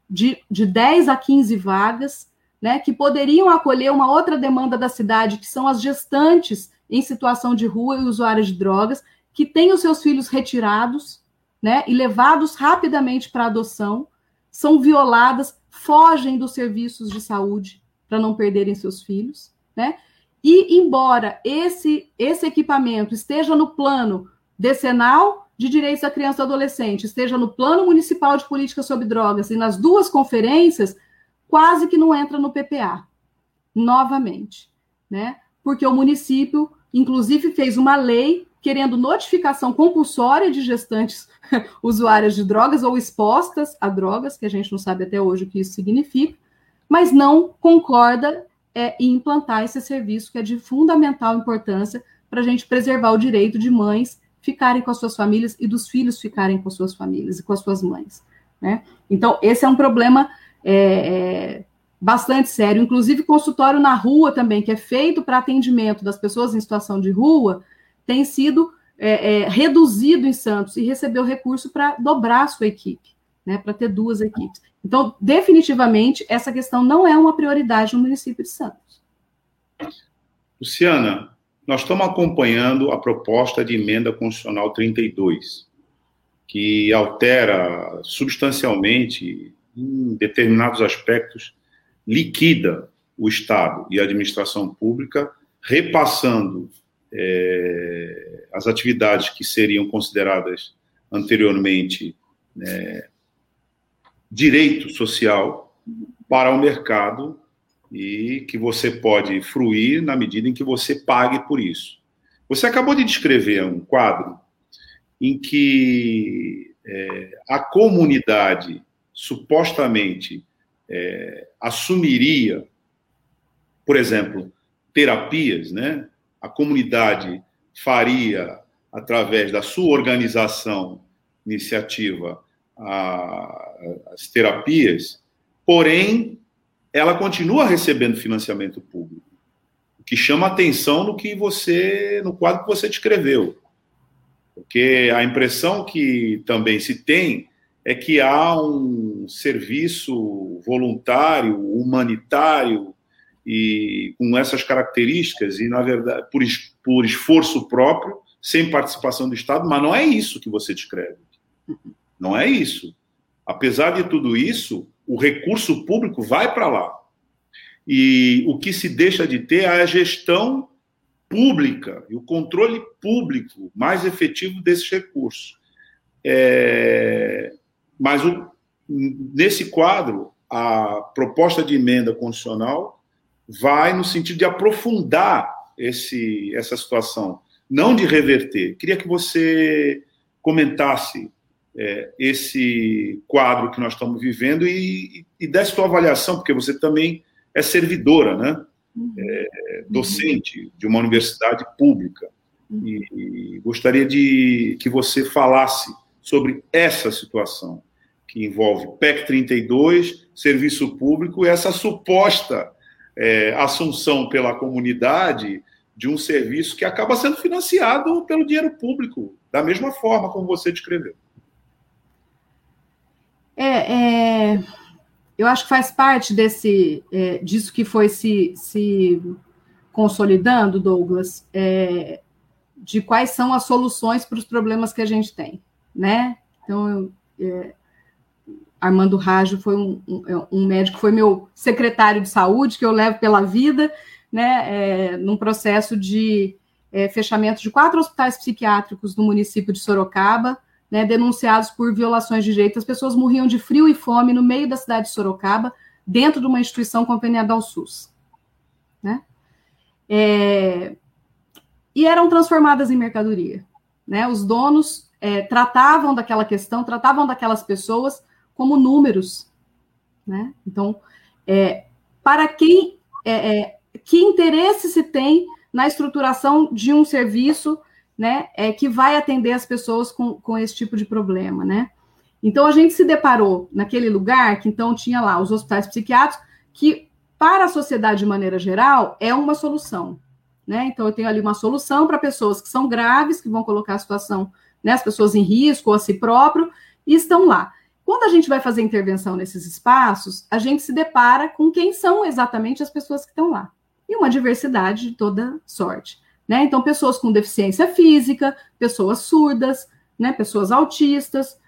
de, de 10 a 15 vagas, né, que poderiam acolher uma outra demanda da cidade, que são as gestantes em situação de rua e usuárias de drogas, que têm os seus filhos retirados, né, e levados rapidamente para adoção, são violadas, fogem dos serviços de saúde para não perderem seus filhos, né? E embora esse esse equipamento esteja no plano decenal de direitos da criança e do adolescente, esteja no plano municipal de política sobre drogas e nas duas conferências, quase que não entra no PPA. Novamente, né? Porque o município inclusive fez uma lei querendo notificação compulsória de gestantes usuárias de drogas ou expostas a drogas, que a gente não sabe até hoje o que isso significa, mas não concorda é, em implantar esse serviço que é de fundamental importância para a gente preservar o direito de mães ficarem com as suas famílias e dos filhos ficarem com suas famílias e com as suas mães. Né? Então, esse é um problema é, é, bastante sério. Inclusive, consultório na rua também, que é feito para atendimento das pessoas em situação de rua, tem sido é, é, reduzido em Santos e recebeu recurso para dobrar sua equipe, né, para ter duas equipes. Então, definitivamente, essa questão não é uma prioridade no município de Santos. Luciana, nós estamos acompanhando a proposta de emenda constitucional 32, que altera substancialmente, em determinados aspectos, liquida o Estado e a administração pública, repassando é, as atividades que seriam consideradas anteriormente né, direito social para o mercado e que você pode fruir na medida em que você pague por isso. Você acabou de descrever um quadro em que é, a comunidade supostamente é, assumiria, por exemplo, terapias, né? a comunidade faria, através da sua organização, iniciativa, a, as terapias, porém, ela continua recebendo financiamento público. que chama atenção no que você, no quadro que você descreveu. Porque a impressão que também se tem é que há um serviço voluntário, humanitário e com essas características e na verdade por, por esforço próprio, sem participação do Estado, mas não é isso que você descreve. Não é isso. Apesar de tudo isso, o recurso público vai para lá. E o que se deixa de ter é a gestão pública e o controle público mais efetivo desses recursos. É, mas o, nesse quadro, a proposta de emenda constitucional vai no sentido de aprofundar esse, essa situação, não de reverter. Queria que você comentasse é, esse quadro que nós estamos vivendo e, e desse sua avaliação, porque você também é servidora, né? Uhum. É, docente de uma universidade pública. Uhum. E, e gostaria de que você falasse sobre essa situação, que envolve PEC 32, serviço público e essa suposta é, assunção pela comunidade de um serviço que acaba sendo financiado pelo dinheiro público, da mesma forma como você descreveu. É, é, eu acho que faz parte desse é, disso que foi se, se consolidando, Douglas, é, de quais são as soluções para os problemas que a gente tem, né? Então, é, Armando Rajo foi um, um, médico, foi meu secretário de saúde, que eu levo pela vida, né, é, num processo de é, fechamento de quatro hospitais psiquiátricos no município de Sorocaba, né, denunciados por violações de direitos. As pessoas morriam de frio e fome no meio da cidade de Sorocaba, dentro de uma instituição conveniada ao SUS. Né? É, e eram transformadas em mercadoria. Né? Os donos é, tratavam daquela questão, tratavam daquelas pessoas como números. Né? Então, é, para quem, é, é, que interesse se tem na estruturação de um serviço né, é, que vai atender as pessoas com, com esse tipo de problema, né? Então a gente se deparou naquele lugar que então tinha lá os hospitais psiquiátricos, que para a sociedade de maneira geral é uma solução, né? Então eu tenho ali uma solução para pessoas que são graves, que vão colocar a situação, né, as pessoas em risco ou a si próprio e estão lá. Quando a gente vai fazer intervenção nesses espaços, a gente se depara com quem são exatamente as pessoas que estão lá. E uma diversidade de toda sorte. Né? Então, pessoas com deficiência física, pessoas surdas, né? pessoas autistas,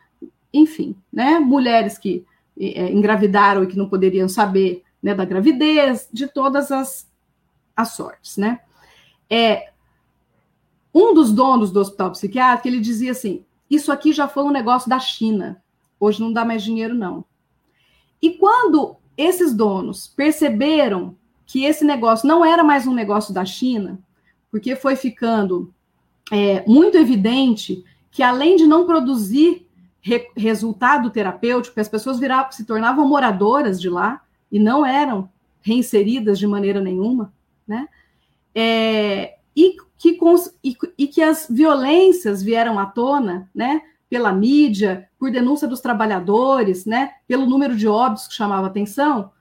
enfim, né? mulheres que é, engravidaram e que não poderiam saber né, da gravidez, de todas as, as sortes. Né? É, um dos donos do hospital psiquiátrico, ele dizia assim, isso aqui já foi um negócio da China, hoje não dá mais dinheiro, não. E quando esses donos perceberam que esse negócio não era mais um negócio da China, porque foi ficando é, muito evidente que, além de não produzir re resultado terapêutico, as pessoas viravam, se tornavam moradoras de lá e não eram reinseridas de maneira nenhuma, né? É, e, que, e, e que as violências vieram à tona, né? Pela mídia, por denúncia dos trabalhadores, né? Pelo número de óbitos que chamava atenção,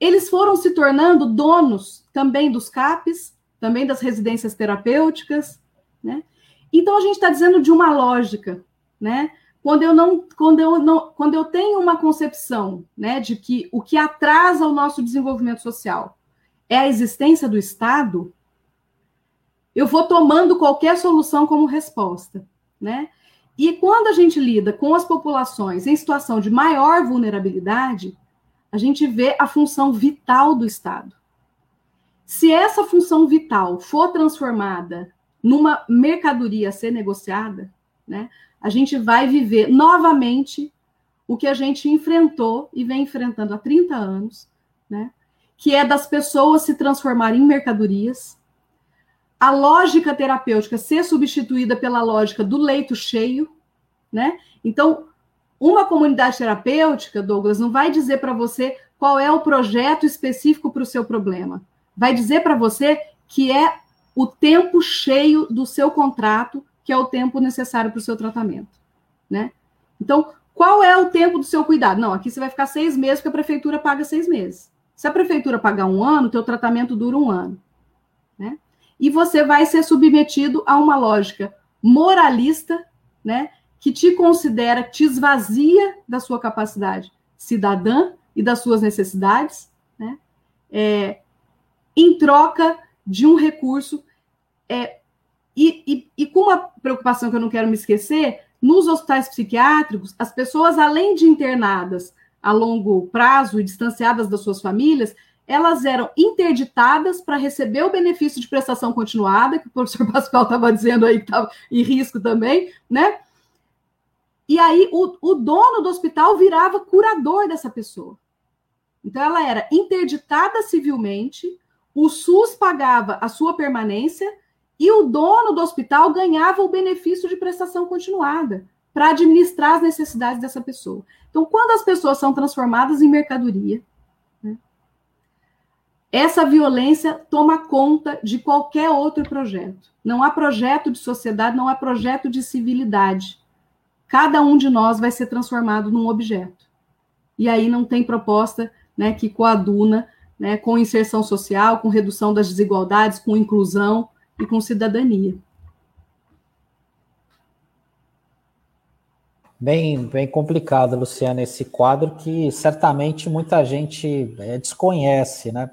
eles foram se tornando donos também dos CAPs, também das residências terapêuticas, né? Então a gente está dizendo de uma lógica, né? Quando eu não, quando eu não, quando eu tenho uma concepção, né, de que o que atrasa o nosso desenvolvimento social é a existência do Estado, eu vou tomando qualquer solução como resposta, né? E quando a gente lida com as populações em situação de maior vulnerabilidade, a gente vê a função vital do Estado. Se essa função vital for transformada numa mercadoria a ser negociada, né, a gente vai viver novamente o que a gente enfrentou e vem enfrentando há 30 anos, né, que é das pessoas se transformarem em mercadorias, a lógica terapêutica ser substituída pela lógica do leito cheio, né? Então, uma comunidade terapêutica, Douglas, não vai dizer para você qual é o projeto específico para o seu problema vai dizer para você que é o tempo cheio do seu contrato, que é o tempo necessário para o seu tratamento, né? Então, qual é o tempo do seu cuidado? Não, aqui você vai ficar seis meses, porque a prefeitura paga seis meses. Se a prefeitura pagar um ano, o teu tratamento dura um ano, né? E você vai ser submetido a uma lógica moralista, né? Que te considera, te esvazia da sua capacidade cidadã e das suas necessidades, né? É, em troca de um recurso. É, e, e, e com uma preocupação que eu não quero me esquecer, nos hospitais psiquiátricos, as pessoas, além de internadas a longo prazo e distanciadas das suas famílias, elas eram interditadas para receber o benefício de prestação continuada, que o professor Pascoal estava dizendo aí que estava em risco também, né? E aí o, o dono do hospital virava curador dessa pessoa. Então ela era interditada civilmente, o SUS pagava a sua permanência e o dono do hospital ganhava o benefício de prestação continuada para administrar as necessidades dessa pessoa. Então, quando as pessoas são transformadas em mercadoria, essa violência toma conta de qualquer outro projeto. Não há projeto de sociedade, não há projeto de civilidade. Cada um de nós vai ser transformado num objeto. E aí não tem proposta né, que coaduna né, com inserção social, com redução das desigualdades, com inclusão, e com cidadania. Bem, bem complicado, Luciana, esse quadro que certamente muita gente é, desconhece, né?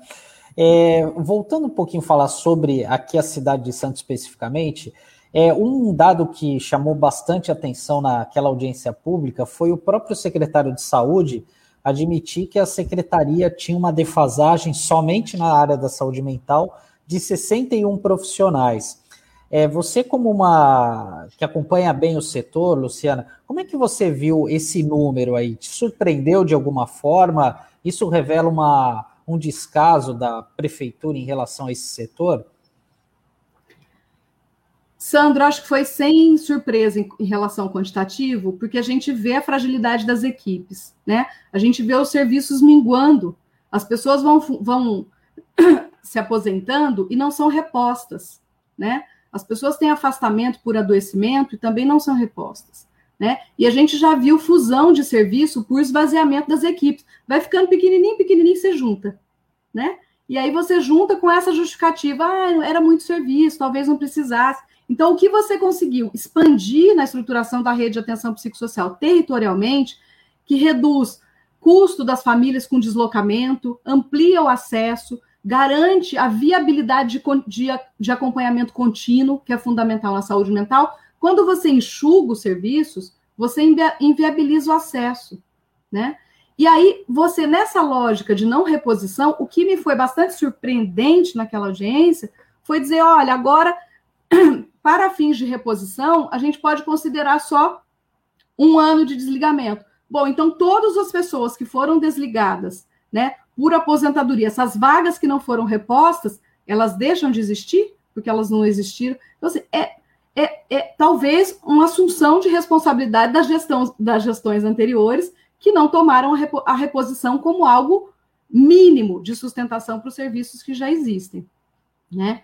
É, voltando um pouquinho a falar sobre aqui a cidade de Santos especificamente, é, um dado que chamou bastante atenção naquela audiência pública foi o próprio secretário de saúde admitir que a secretaria tinha uma defasagem somente na área da saúde mental de 61 profissionais. É, você, como uma que acompanha bem o setor, Luciana, como é que você viu esse número aí? Te surpreendeu de alguma forma? Isso revela uma, um descaso da prefeitura em relação a esse setor? Sandro, acho que foi sem surpresa em, relação ao quantitativo, porque a gente vê a fragilidade das equipes, né? A gente vê os serviços minguando, as pessoas vão, vão se aposentando e não são repostas, né? As pessoas têm afastamento por adoecimento e também não são repostas, né? E a gente já viu fusão de serviço por esvaziamento das equipes. Vai ficando pequenininho, pequenininho, você junta, né? E aí você junta com essa justificativa, ah, era muito serviço, talvez não precisasse. Então, o que você conseguiu expandir na estruturação da rede de atenção psicossocial territorialmente, que reduz custo das famílias com deslocamento, amplia o acesso, garante a viabilidade de, de, de, acompanhamento contínuo, que é fundamental na saúde mental. Quando você enxuga os serviços, você inviabiliza o acesso, né? E aí, você, nessa lógica de não reposição, o que me foi bastante surpreendente naquela audiência foi dizer: olha, agora, para fins de reposição, a gente pode considerar só um ano de desligamento. Bom, então todas as pessoas que foram desligadas, né, por aposentadoria. Essas vagas que não foram repostas, elas deixam de existir, porque elas não existiram. Então, assim, é, é, é talvez uma assunção de responsabilidade da gestão, das gestões anteriores que não tomaram a, a reposição como algo mínimo de sustentação para os serviços que já existem, né?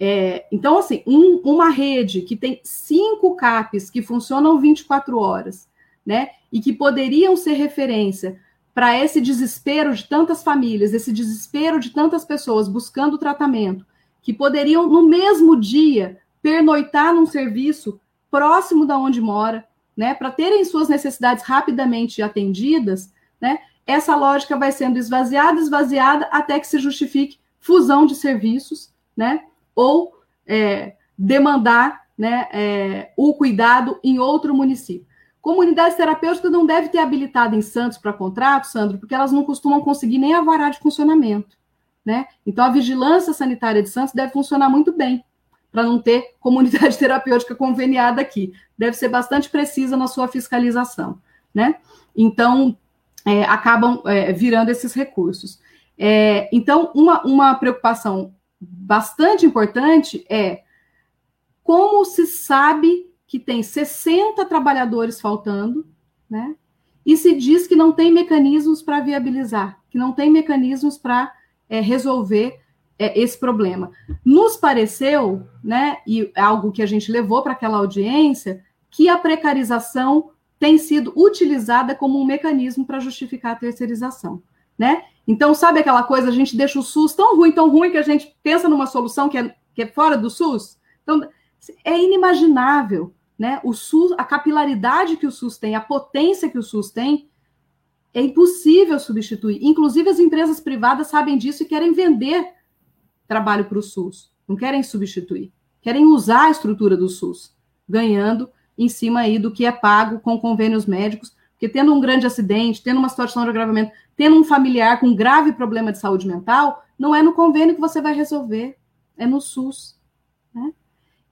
É, então, assim, um, uma rede que tem cinco CAPs que funcionam 24 horas, né, e que poderiam ser referência para esse desespero de tantas famílias, esse desespero de tantas pessoas buscando tratamento, que poderiam, no mesmo dia, pernoitar num serviço próximo da onde mora, né, para terem suas necessidades rapidamente atendidas, né, essa lógica vai sendo esvaziada, esvaziada, até que se justifique fusão de serviços, né, ou é, demandar né, é, o cuidado em outro município. Comunidades terapêuticas não devem ter habilitado em Santos para contrato, Sandro, porque elas não costumam conseguir nem a de funcionamento. Né? Então, a vigilância sanitária de Santos deve funcionar muito bem, para não ter comunidade terapêutica conveniada aqui. Deve ser bastante precisa na sua fiscalização. Né? Então, é, acabam é, virando esses recursos. É, então, uma, uma preocupação bastante importante é como se sabe que tem 60 trabalhadores faltando, né? E se diz que não tem mecanismos para viabilizar, que não tem mecanismos para é, resolver é, esse problema. Nos pareceu, né, e é algo que a gente levou para aquela audiência, que a precarização tem sido utilizada como um mecanismo para justificar a terceirização, né? Então, sabe aquela coisa, a gente deixa o SUS tão ruim, tão ruim, que a gente pensa numa solução que é que é fora do SUS. Então, é inimaginável, né? O SUS, a capilaridade que o SUS tem, a potência que o SUS tem, é impossível substituir. Inclusive, as empresas privadas sabem disso e querem vender trabalho para o SUS. Não querem substituir. Querem usar a estrutura do SUS, ganhando em cima aí do que é pago com convênios médicos, porque tendo um grande acidente, tendo uma situação de agravamento, tendo um familiar com grave problema de saúde mental, não é no convênio que você vai resolver, é no SUS. Né?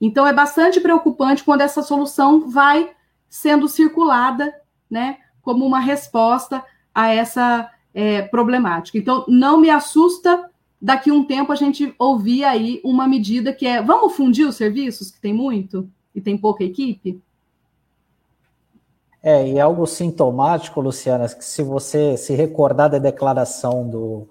Então, é bastante preocupante quando essa solução vai sendo circulada, né, como uma resposta a essa é, problemática. Então, não me assusta daqui a um tempo a gente ouvir aí uma medida que é vamos fundir os serviços, que tem muito e tem pouca equipe? É, e algo sintomático, Luciana, que se você se recordar da declaração do,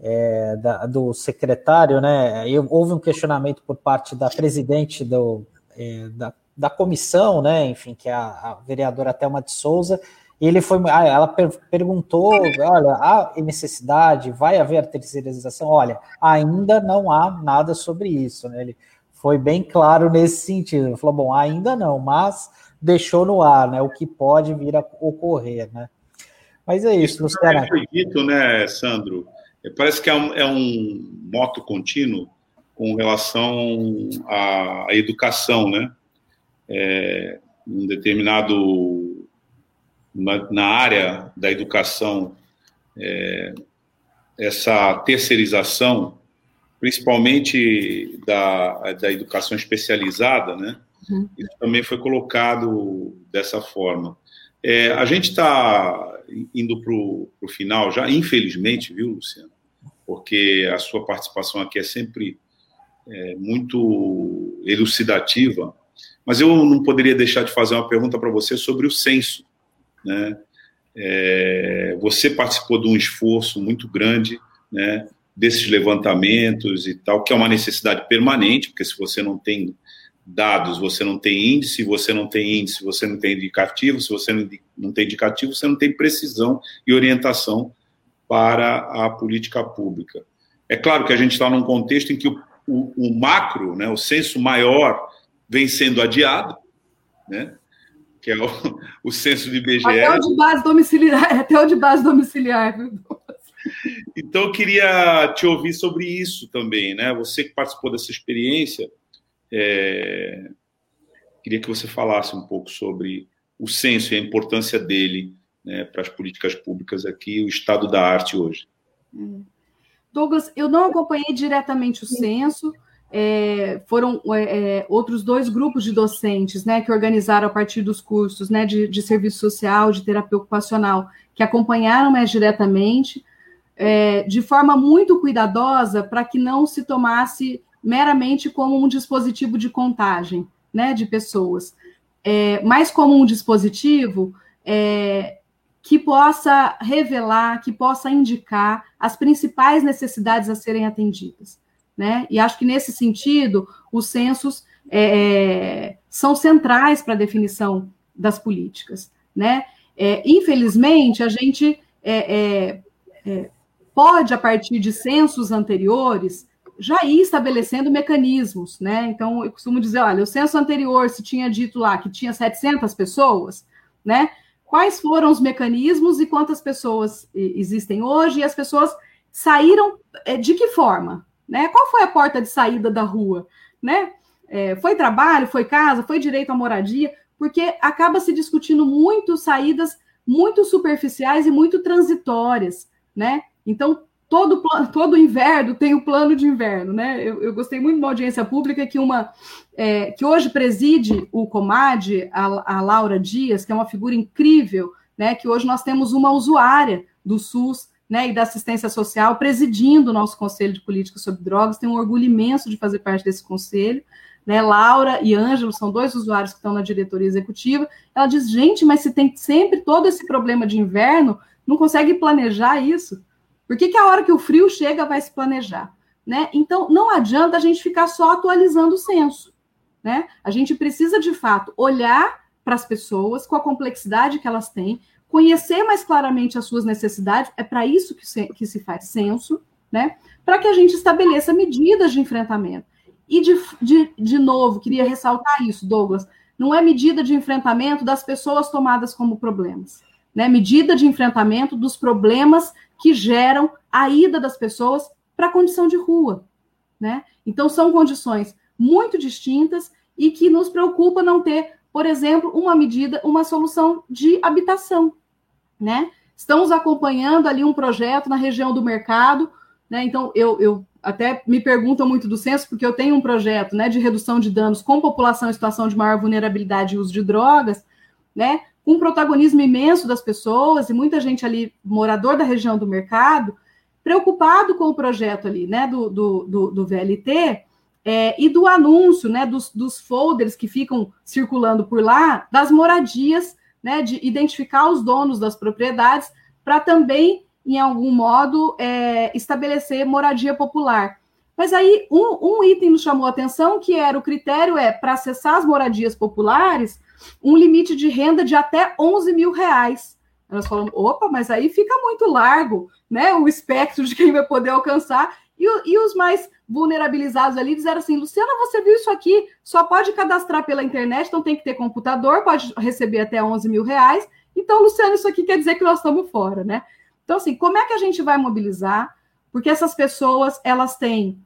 é, da, do secretário, né, eu, houve um questionamento por parte da presidente do, é, da, da comissão, né, enfim, que é a, a vereadora Thelma de Souza, ele foi, ah, ela per perguntou, olha, há necessidade, vai haver terceirização? Olha, ainda não há nada sobre isso, né? Ele foi bem claro nesse sentido. Ele falou, bom, ainda não, mas deixou no ar, né? O que pode vir a ocorrer, né? Mas é isso, isso Luciana. Eu acredito, né, Sandro? Parece que é um, é um moto contínuo com relação à, à educação, né? É, um determinado na, na área da educação, é, essa terceirização, principalmente da, da educação especializada, né? Uhum. Isso também foi colocado dessa forma. É, a gente está indo para o final já, infelizmente, viu, Luciano? Porque a sua participação aqui é sempre é, muito elucidativa, mas eu não poderia deixar de fazer uma pergunta para você sobre o censo. Né? É, você participou de um esforço muito grande, né, desses levantamentos e tal, que é uma necessidade permanente, porque se você não tem dados, você não tem índice, você não tem índice, você não tem indicativo, se você não tem indicativo, você não tem precisão e orientação para a política pública. É claro que a gente está num contexto em que o, o, o macro, né, o censo maior, vem sendo adiado, né? Que é o, o censo do IBGE. Até o de base domiciliar, até o de base domiciliar, viu? Então, eu queria te ouvir sobre isso também, né? Você que participou dessa experiência, é... queria que você falasse um pouco sobre o censo e a importância dele né, para as políticas públicas aqui, o estado da arte hoje. Douglas, eu não acompanhei diretamente o censo, é, foram é, é, outros dois grupos de docentes, né, que organizaram a partir dos cursos, né, de, de serviço social, de terapia ocupacional, que acompanharam mais diretamente, é, de forma muito cuidadosa, para que não se tomasse meramente como um dispositivo de contagem, né, de pessoas, é, mas como um dispositivo é, que possa revelar, que possa indicar as principais necessidades a serem atendidas né? E acho que nesse sentido, os censos é, é são centrais para a definição das políticas, né? É, infelizmente, a gente é, é, é, pode, a partir de censos anteriores, já ir estabelecendo mecanismos, né? Então, eu costumo dizer, olha, o censo anterior, se tinha dito lá que tinha 700 pessoas, né? Quais foram os mecanismos e quantas pessoas existem hoje? E as pessoas saíram de que forma, né? Qual foi a porta de saída da rua? Né? É, foi trabalho, foi casa, foi direito à moradia, porque acaba se discutindo muito saídas muito superficiais e muito transitórias, né? Então, todo, todo inverno tem o plano de inverno, né? Eu, eu gostei muito de uma audiência pública que uma é, que hoje preside o Comad, a, a Laura Dias, que é uma figura incrível, né? Que hoje nós temos uma usuária do SUS né, e da assistência social, presidindo o nosso Conselho de Política sobre Drogas. Tenho um orgulho imenso de fazer parte desse conselho. Né, Laura e Ângelo são dois usuários que estão na diretoria executiva. Ela diz: gente, mas se tem sempre todo esse problema de inverno, não consegue planejar isso? Por que, que a hora que o frio chega vai se planejar? Né? Então, não adianta a gente ficar só atualizando o censo. Né? A gente precisa, de fato, olhar para as pessoas com a complexidade que elas têm, conhecer mais claramente as suas necessidades, é para isso que se, que se faz censo, né? Para que a gente estabeleça medidas de enfrentamento. E, de, de, de novo, queria ressaltar isso, Douglas, não é medida de enfrentamento das pessoas tomadas como problemas, né? Medida de enfrentamento dos problemas que geram a ida das pessoas para a condição de rua, né? Então são condições muito distintas e que nos preocupa não ter, por exemplo, uma medida, uma solução de habitação, né? Estamos acompanhando ali um projeto na região do mercado, né? Então eu, eu até me perguntam muito do censo, porque eu tenho um projeto né, de redução de danos com população em situação de maior vulnerabilidade e uso de drogas, né? Com protagonismo imenso das pessoas e muita gente ali, morador da região do mercado, preocupado com o projeto ali, né, do, do, do, do VLT, é, e do anúncio, né, dos, dos folders que ficam circulando por lá, das moradias, né, de identificar os donos das propriedades, para também, em algum modo, é, estabelecer moradia popular. Mas aí, um, um item nos chamou a atenção, que era o critério é, para acessar as moradias populares, um limite de renda de até 11 mil reais. Nós falamos, opa, mas aí fica muito largo, né? O espectro de quem vai poder alcançar. E, e os mais vulnerabilizados ali disseram assim: Luciana, você viu isso aqui? Só pode cadastrar pela internet, então tem que ter computador, pode receber até 11 mil reais. Então, Luciana, isso aqui quer dizer que nós estamos fora, né? Então, assim, como é que a gente vai mobilizar? Porque essas pessoas, elas têm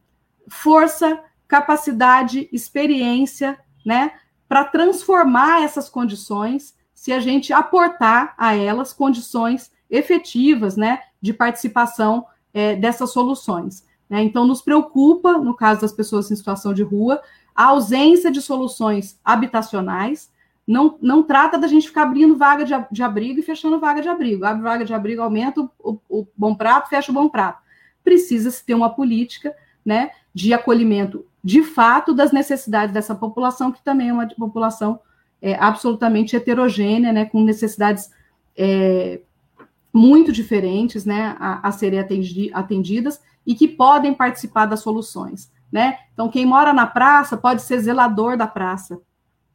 força, capacidade, experiência, né, para transformar essas condições se a gente aportar a elas condições efetivas né, de participação é, dessas soluções. Né? Então, nos preocupa, no caso das pessoas em situação de rua, a ausência de soluções habitacionais. Não, não trata da gente ficar abrindo vaga de, de abrigo e fechando vaga de abrigo. Abre vaga de abrigo, aumenta o, o bom prato, fecha o bom prato. Precisa-se ter uma política né, de acolhimento de fato das necessidades dessa população, que também é uma população é, absolutamente heterogênea, né, com necessidades é, muito diferentes né, a, a serem atendi, atendidas e que podem participar das soluções. Né? Então, quem mora na praça pode ser zelador da praça.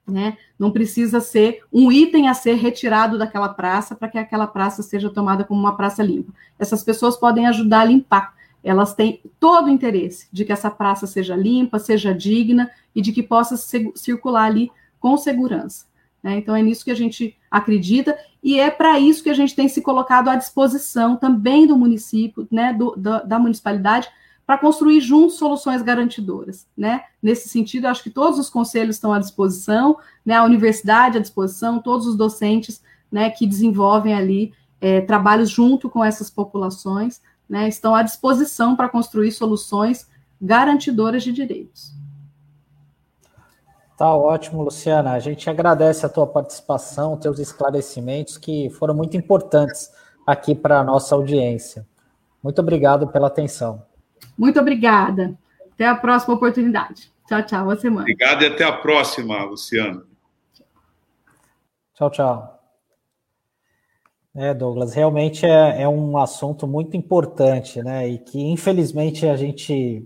Né? Não precisa ser um item a ser retirado daquela praça para que aquela praça seja tomada como uma praça limpa. Essas pessoas podem ajudar a limpar. Elas têm todo o interesse de que essa praça seja limpa, seja digna e de que possa circular ali com segurança. Né? Então, é nisso que a gente acredita e é para isso que a gente tem se colocado à disposição também do município, né, do, da, da municipalidade, para construir juntos soluções garantidoras. Né? Nesse sentido, acho que todos os conselhos estão à disposição, né, a universidade à disposição, todos os docentes né, que desenvolvem ali é, trabalhos junto com essas populações, né, estão à disposição para construir soluções garantidoras de direitos. Tá ótimo, Luciana. A gente agradece a tua participação, teus esclarecimentos que foram muito importantes aqui para a nossa audiência. Muito obrigado pela atenção. Muito obrigada. Até a próxima oportunidade. Tchau, tchau. Boa semana. Obrigado e até a próxima, Luciana. Tchau, tchau. É, Douglas, realmente é, é um assunto muito importante, né? E que, infelizmente, a gente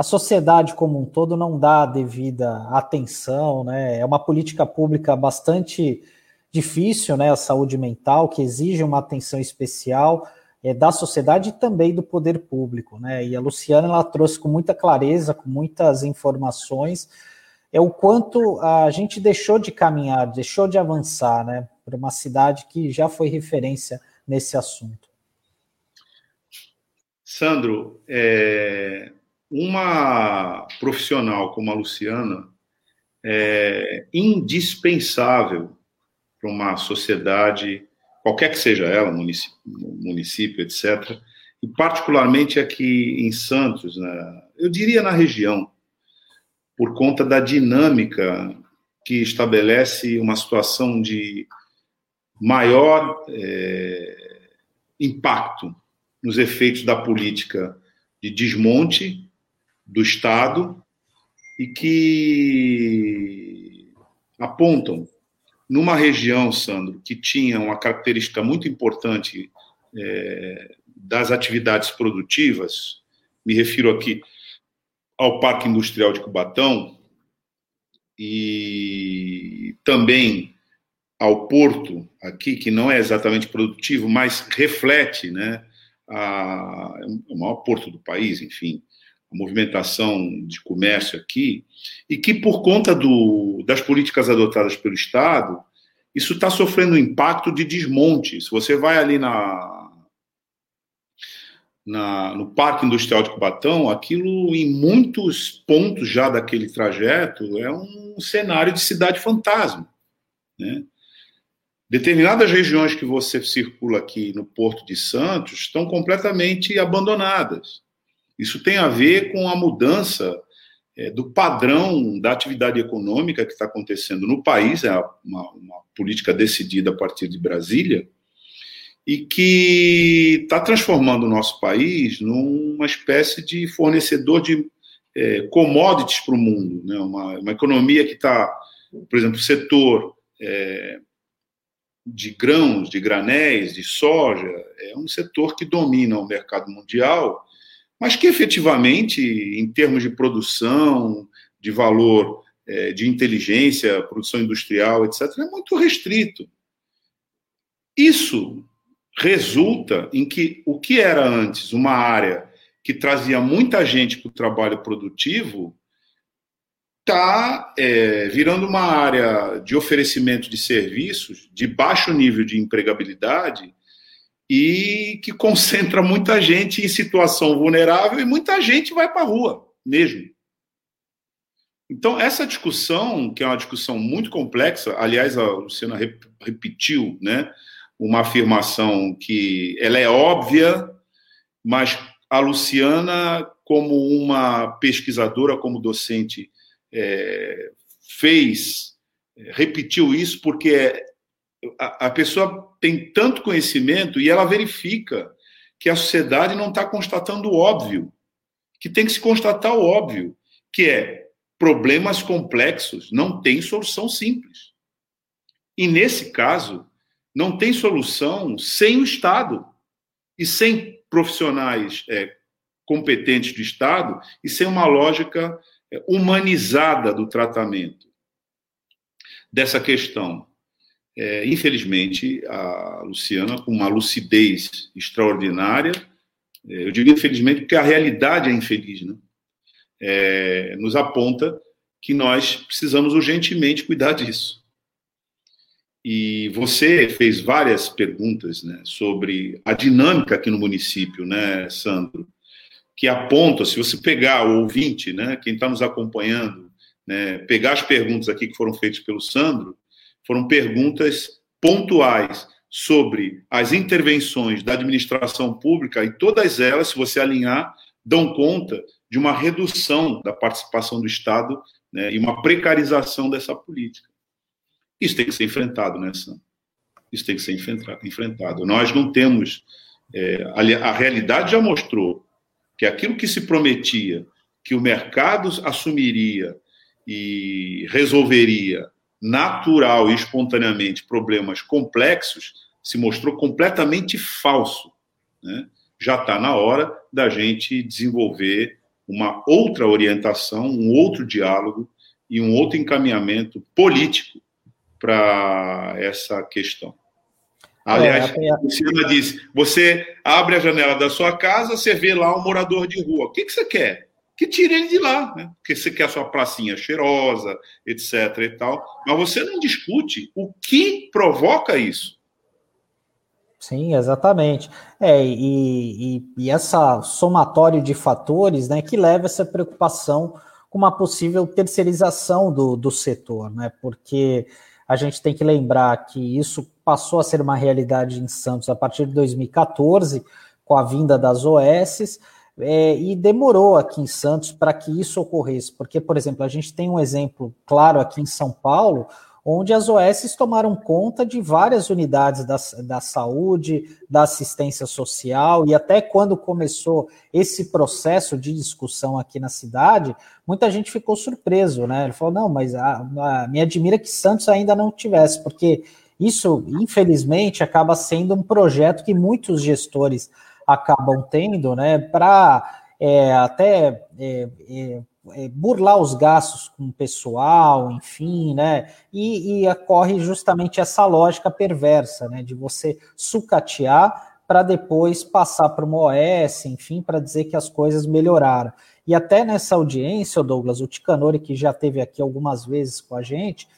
a sociedade como um todo não dá a devida atenção, né? É uma política pública bastante difícil, né? A saúde mental, que exige uma atenção especial é, da sociedade e também do poder público, né? E a Luciana ela trouxe com muita clareza, com muitas informações, é o quanto a gente deixou de caminhar, deixou de avançar, né? Para uma cidade que já foi referência nesse assunto. Sandro, é, uma profissional como a Luciana é indispensável para uma sociedade, qualquer que seja ela, município, município, etc., e particularmente aqui em Santos, né, eu diria na região, por conta da dinâmica que estabelece uma situação de maior é, impacto nos efeitos da política de desmonte do Estado e que apontam numa região, Sandro, que tinha uma característica muito importante é, das atividades produtivas, me refiro aqui ao Parque Industrial de Cubatão e também ao porto aqui, que não é exatamente produtivo, mas reflete, né, a, o maior porto do país, enfim, movimentação de comércio aqui, e que por conta do, das políticas adotadas pelo Estado, isso está sofrendo um impacto de desmonte. Se você vai ali na, na, no Parque Industrial de Cubatão, aquilo em muitos pontos já daquele trajeto é um cenário de cidade fantasma. Né? Determinadas regiões que você circula aqui no Porto de Santos estão completamente abandonadas. Isso tem a ver com a mudança é, do padrão da atividade econômica que está acontecendo no país, é uma, uma política decidida a partir de Brasília, e que está transformando o nosso país numa espécie de fornecedor de é, commodities para o mundo, né? uma, uma economia que está, por exemplo, o setor é, de grãos, de granéis, de soja, é um setor que domina o mercado mundial mas que efetivamente, em termos de produção, de valor, é, de inteligência, produção industrial, etc., é muito restrito. Isso resulta em que o que era antes uma área que trazia muita gente para o trabalho produtivo está é, virando uma área de oferecimento de serviços de baixo nível de empregabilidade e que concentra muita gente em situação vulnerável e muita gente vai para a rua mesmo. Então, essa discussão, que é uma discussão muito complexa, aliás, a Luciana repetiu né, uma afirmação que ela é óbvia, mas a Luciana, como uma pesquisadora, como docente, é, fez, é, repetiu isso, porque a, a pessoa tem tanto conhecimento e ela verifica que a sociedade não está constatando o óbvio, que tem que se constatar o óbvio, que é problemas complexos não têm solução simples. E nesse caso, não tem solução sem o Estado e sem profissionais é, competentes do Estado e sem uma lógica é, humanizada do tratamento dessa questão é, infelizmente, a Luciana, com uma lucidez extraordinária, é, eu digo infelizmente porque a realidade é infeliz, né? É, nos aponta que nós precisamos urgentemente cuidar disso. E você fez várias perguntas né, sobre a dinâmica aqui no município, né, Sandro? Que aponta, se você pegar o ouvinte, né, quem está nos acompanhando, né, pegar as perguntas aqui que foram feitas pelo Sandro, foram perguntas pontuais sobre as intervenções da administração pública e todas elas, se você alinhar, dão conta de uma redução da participação do Estado né, e uma precarização dessa política. Isso tem que ser enfrentado, né, Sam? Isso tem que ser enfrentado. Nós não temos. É, a, a realidade já mostrou que aquilo que se prometia que o mercado assumiria e resolveria natural e espontaneamente problemas complexos se mostrou completamente falso. Né? Já está na hora da gente desenvolver uma outra orientação, um outro diálogo e um outro encaminhamento político para essa questão. Aliás, é, a Luciana disse: você abre a janela da sua casa, você vê lá um morador de rua. O que, que você quer? Que tire ele de lá, né? Porque você quer a sua pracinha cheirosa, etc. e tal. Mas você não discute o que provoca isso. Sim, exatamente. É, e, e, e essa somatório de fatores né, que leva essa preocupação com uma possível terceirização do, do setor, né? Porque a gente tem que lembrar que isso passou a ser uma realidade em Santos a partir de 2014, com a vinda das OSs é, e demorou aqui em Santos para que isso ocorresse, porque, por exemplo, a gente tem um exemplo claro aqui em São Paulo, onde as OS tomaram conta de várias unidades da, da saúde, da assistência social, e até quando começou esse processo de discussão aqui na cidade, muita gente ficou surpreso, né? Ele falou: não, mas a, a, me admira que Santos ainda não tivesse, porque isso, infelizmente, acaba sendo um projeto que muitos gestores acabam tendo, né, para é, até é, é, é, burlar os gastos com o pessoal, enfim, né, e, e ocorre justamente essa lógica perversa, né, de você sucatear para depois passar para uma OS, enfim, para dizer que as coisas melhoraram. E até nessa audiência, Douglas, o Ticanori, que já teve aqui algumas vezes com a gente,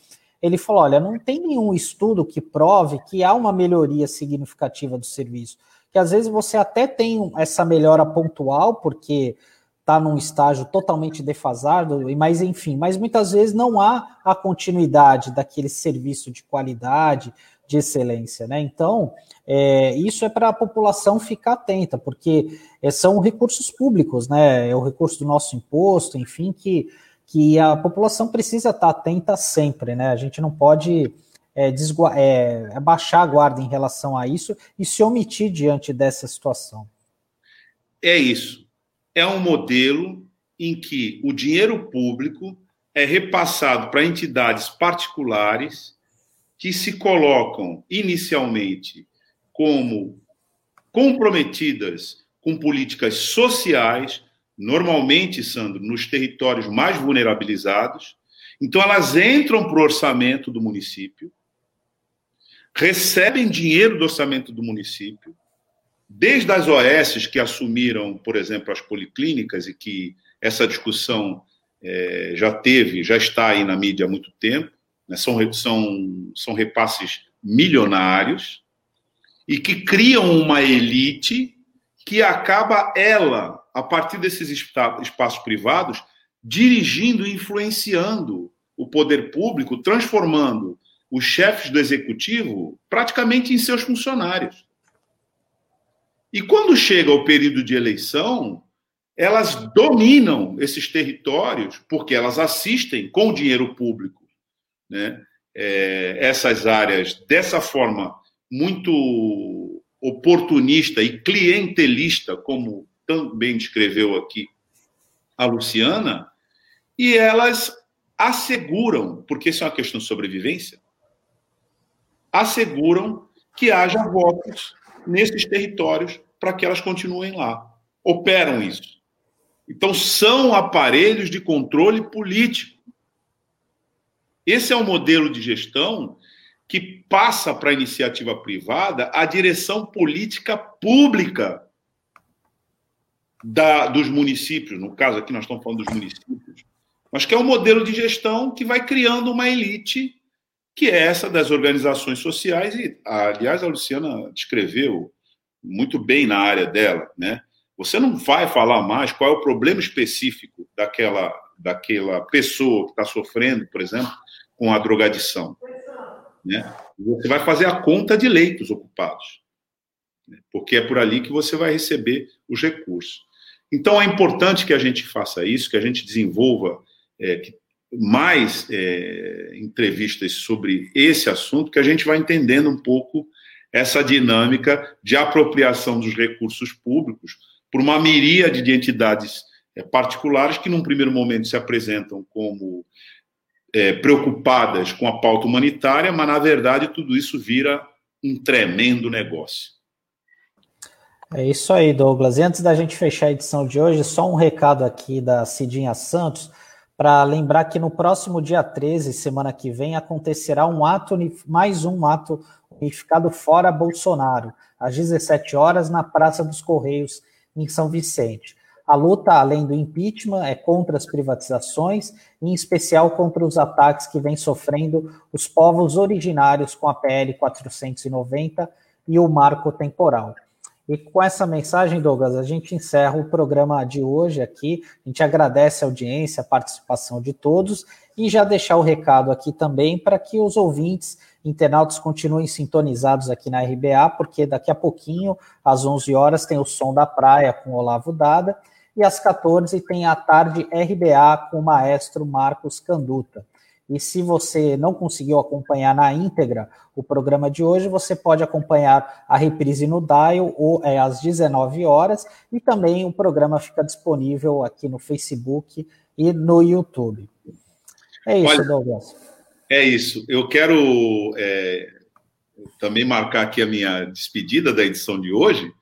ele falou: olha, não tem nenhum estudo que prove que há uma melhoria significativa do serviço. Que às vezes você até tem essa melhora pontual, porque está num estágio totalmente defasado, mas enfim, mas muitas vezes não há a continuidade daquele serviço de qualidade, de excelência, né? Então, é, isso é para a população ficar atenta, porque é, são recursos públicos, né? É o recurso do nosso imposto, enfim, que, que a população precisa estar atenta sempre, né? A gente não pode é, é, baixar a guarda em relação a isso e se omitir diante dessa situação. É isso é um modelo em que o dinheiro público é repassado para entidades particulares que se colocam inicialmente como comprometidas com políticas sociais, normalmente, Sandro, nos territórios mais vulnerabilizados. Então, elas entram para o orçamento do município, recebem dinheiro do orçamento do município, desde as OS que assumiram, por exemplo, as policlínicas e que essa discussão é, já teve, já está aí na mídia há muito tempo, né, são, são, são repasses milionários e que criam uma elite que acaba ela, a partir desses espaços privados, dirigindo e influenciando o poder público, transformando os chefes do executivo praticamente em seus funcionários. E quando chega o período de eleição, elas dominam esses territórios, porque elas assistem com o dinheiro público né, é, essas áreas dessa forma muito oportunista e clientelista, como também descreveu aqui a Luciana, e elas asseguram, porque isso é uma questão de sobrevivência, asseguram que haja votos nesses territórios para que elas continuem lá. Operam isso. Então, são aparelhos de controle político. Esse é o modelo de gestão que passa para a iniciativa privada a direção política pública da, dos municípios. No caso aqui, nós estamos falando dos municípios. Mas que é um modelo de gestão que vai criando uma elite que é essa das organizações sociais, e, aliás, a Luciana descreveu muito bem na área dela, né? Você não vai falar mais qual é o problema específico daquela, daquela pessoa que está sofrendo, por exemplo, com a drogadição. Né? Você vai fazer a conta de leitos ocupados, né? porque é por ali que você vai receber os recursos. Então é importante que a gente faça isso, que a gente desenvolva, é, que mais é, entrevistas sobre esse assunto, que a gente vai entendendo um pouco essa dinâmica de apropriação dos recursos públicos por uma miríade de entidades é, particulares que, num primeiro momento, se apresentam como é, preocupadas com a pauta humanitária, mas, na verdade, tudo isso vira um tremendo negócio. É isso aí, Douglas. E antes da gente fechar a edição de hoje, só um recado aqui da Cidinha Santos para lembrar que no próximo dia 13, semana que vem, acontecerá um ato, mais um ato unificado fora Bolsonaro, às 17 horas, na Praça dos Correios, em São Vicente. A luta, além do impeachment, é contra as privatizações, em especial contra os ataques que vem sofrendo os povos originários com a PL 490 e o marco temporal. E com essa mensagem, Douglas, a gente encerra o programa de hoje aqui. A gente agradece a audiência, a participação de todos e já deixar o recado aqui também para que os ouvintes, internautas, continuem sintonizados aqui na RBA, porque daqui a pouquinho, às 11 horas, tem o Som da Praia com Olavo Dada e às 14 tem a tarde RBA com o maestro Marcos Canduta. E se você não conseguiu acompanhar na íntegra o programa de hoje, você pode acompanhar a reprise no Dial ou é, às 19 horas e também o programa fica disponível aqui no Facebook e no YouTube. É isso, Olha, Douglas. É isso. Eu quero é, também marcar aqui a minha despedida da edição de hoje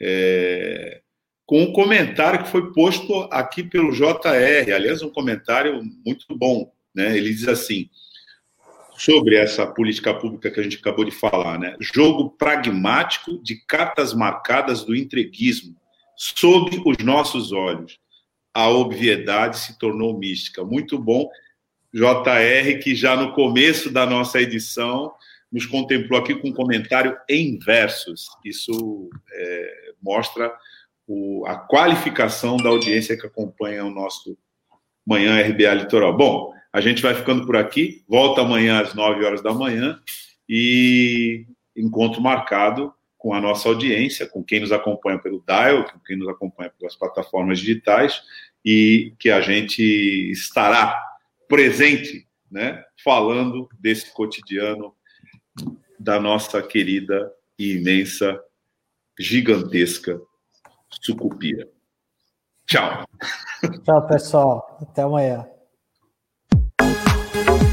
é, com um comentário que foi posto aqui pelo JR. Aliás, um comentário muito bom né? Ele diz assim, sobre essa política pública que a gente acabou de falar, né? jogo pragmático de cartas marcadas do entreguismo, sob os nossos olhos. a obviedade se tornou mística. Muito bom. JR, que já no começo da nossa edição nos contemplou aqui com um comentário em versos. Isso é, mostra o, a qualificação da audiência que acompanha o nosso Manhã RBA Litoral. Bom, a gente vai ficando por aqui, volta amanhã às 9 horas da manhã e encontro marcado com a nossa audiência, com quem nos acompanha pelo Dial, com quem nos acompanha pelas plataformas digitais e que a gente estará presente, né, falando desse cotidiano da nossa querida e imensa, gigantesca sucupira. Tchau. Tchau, pessoal. Até amanhã.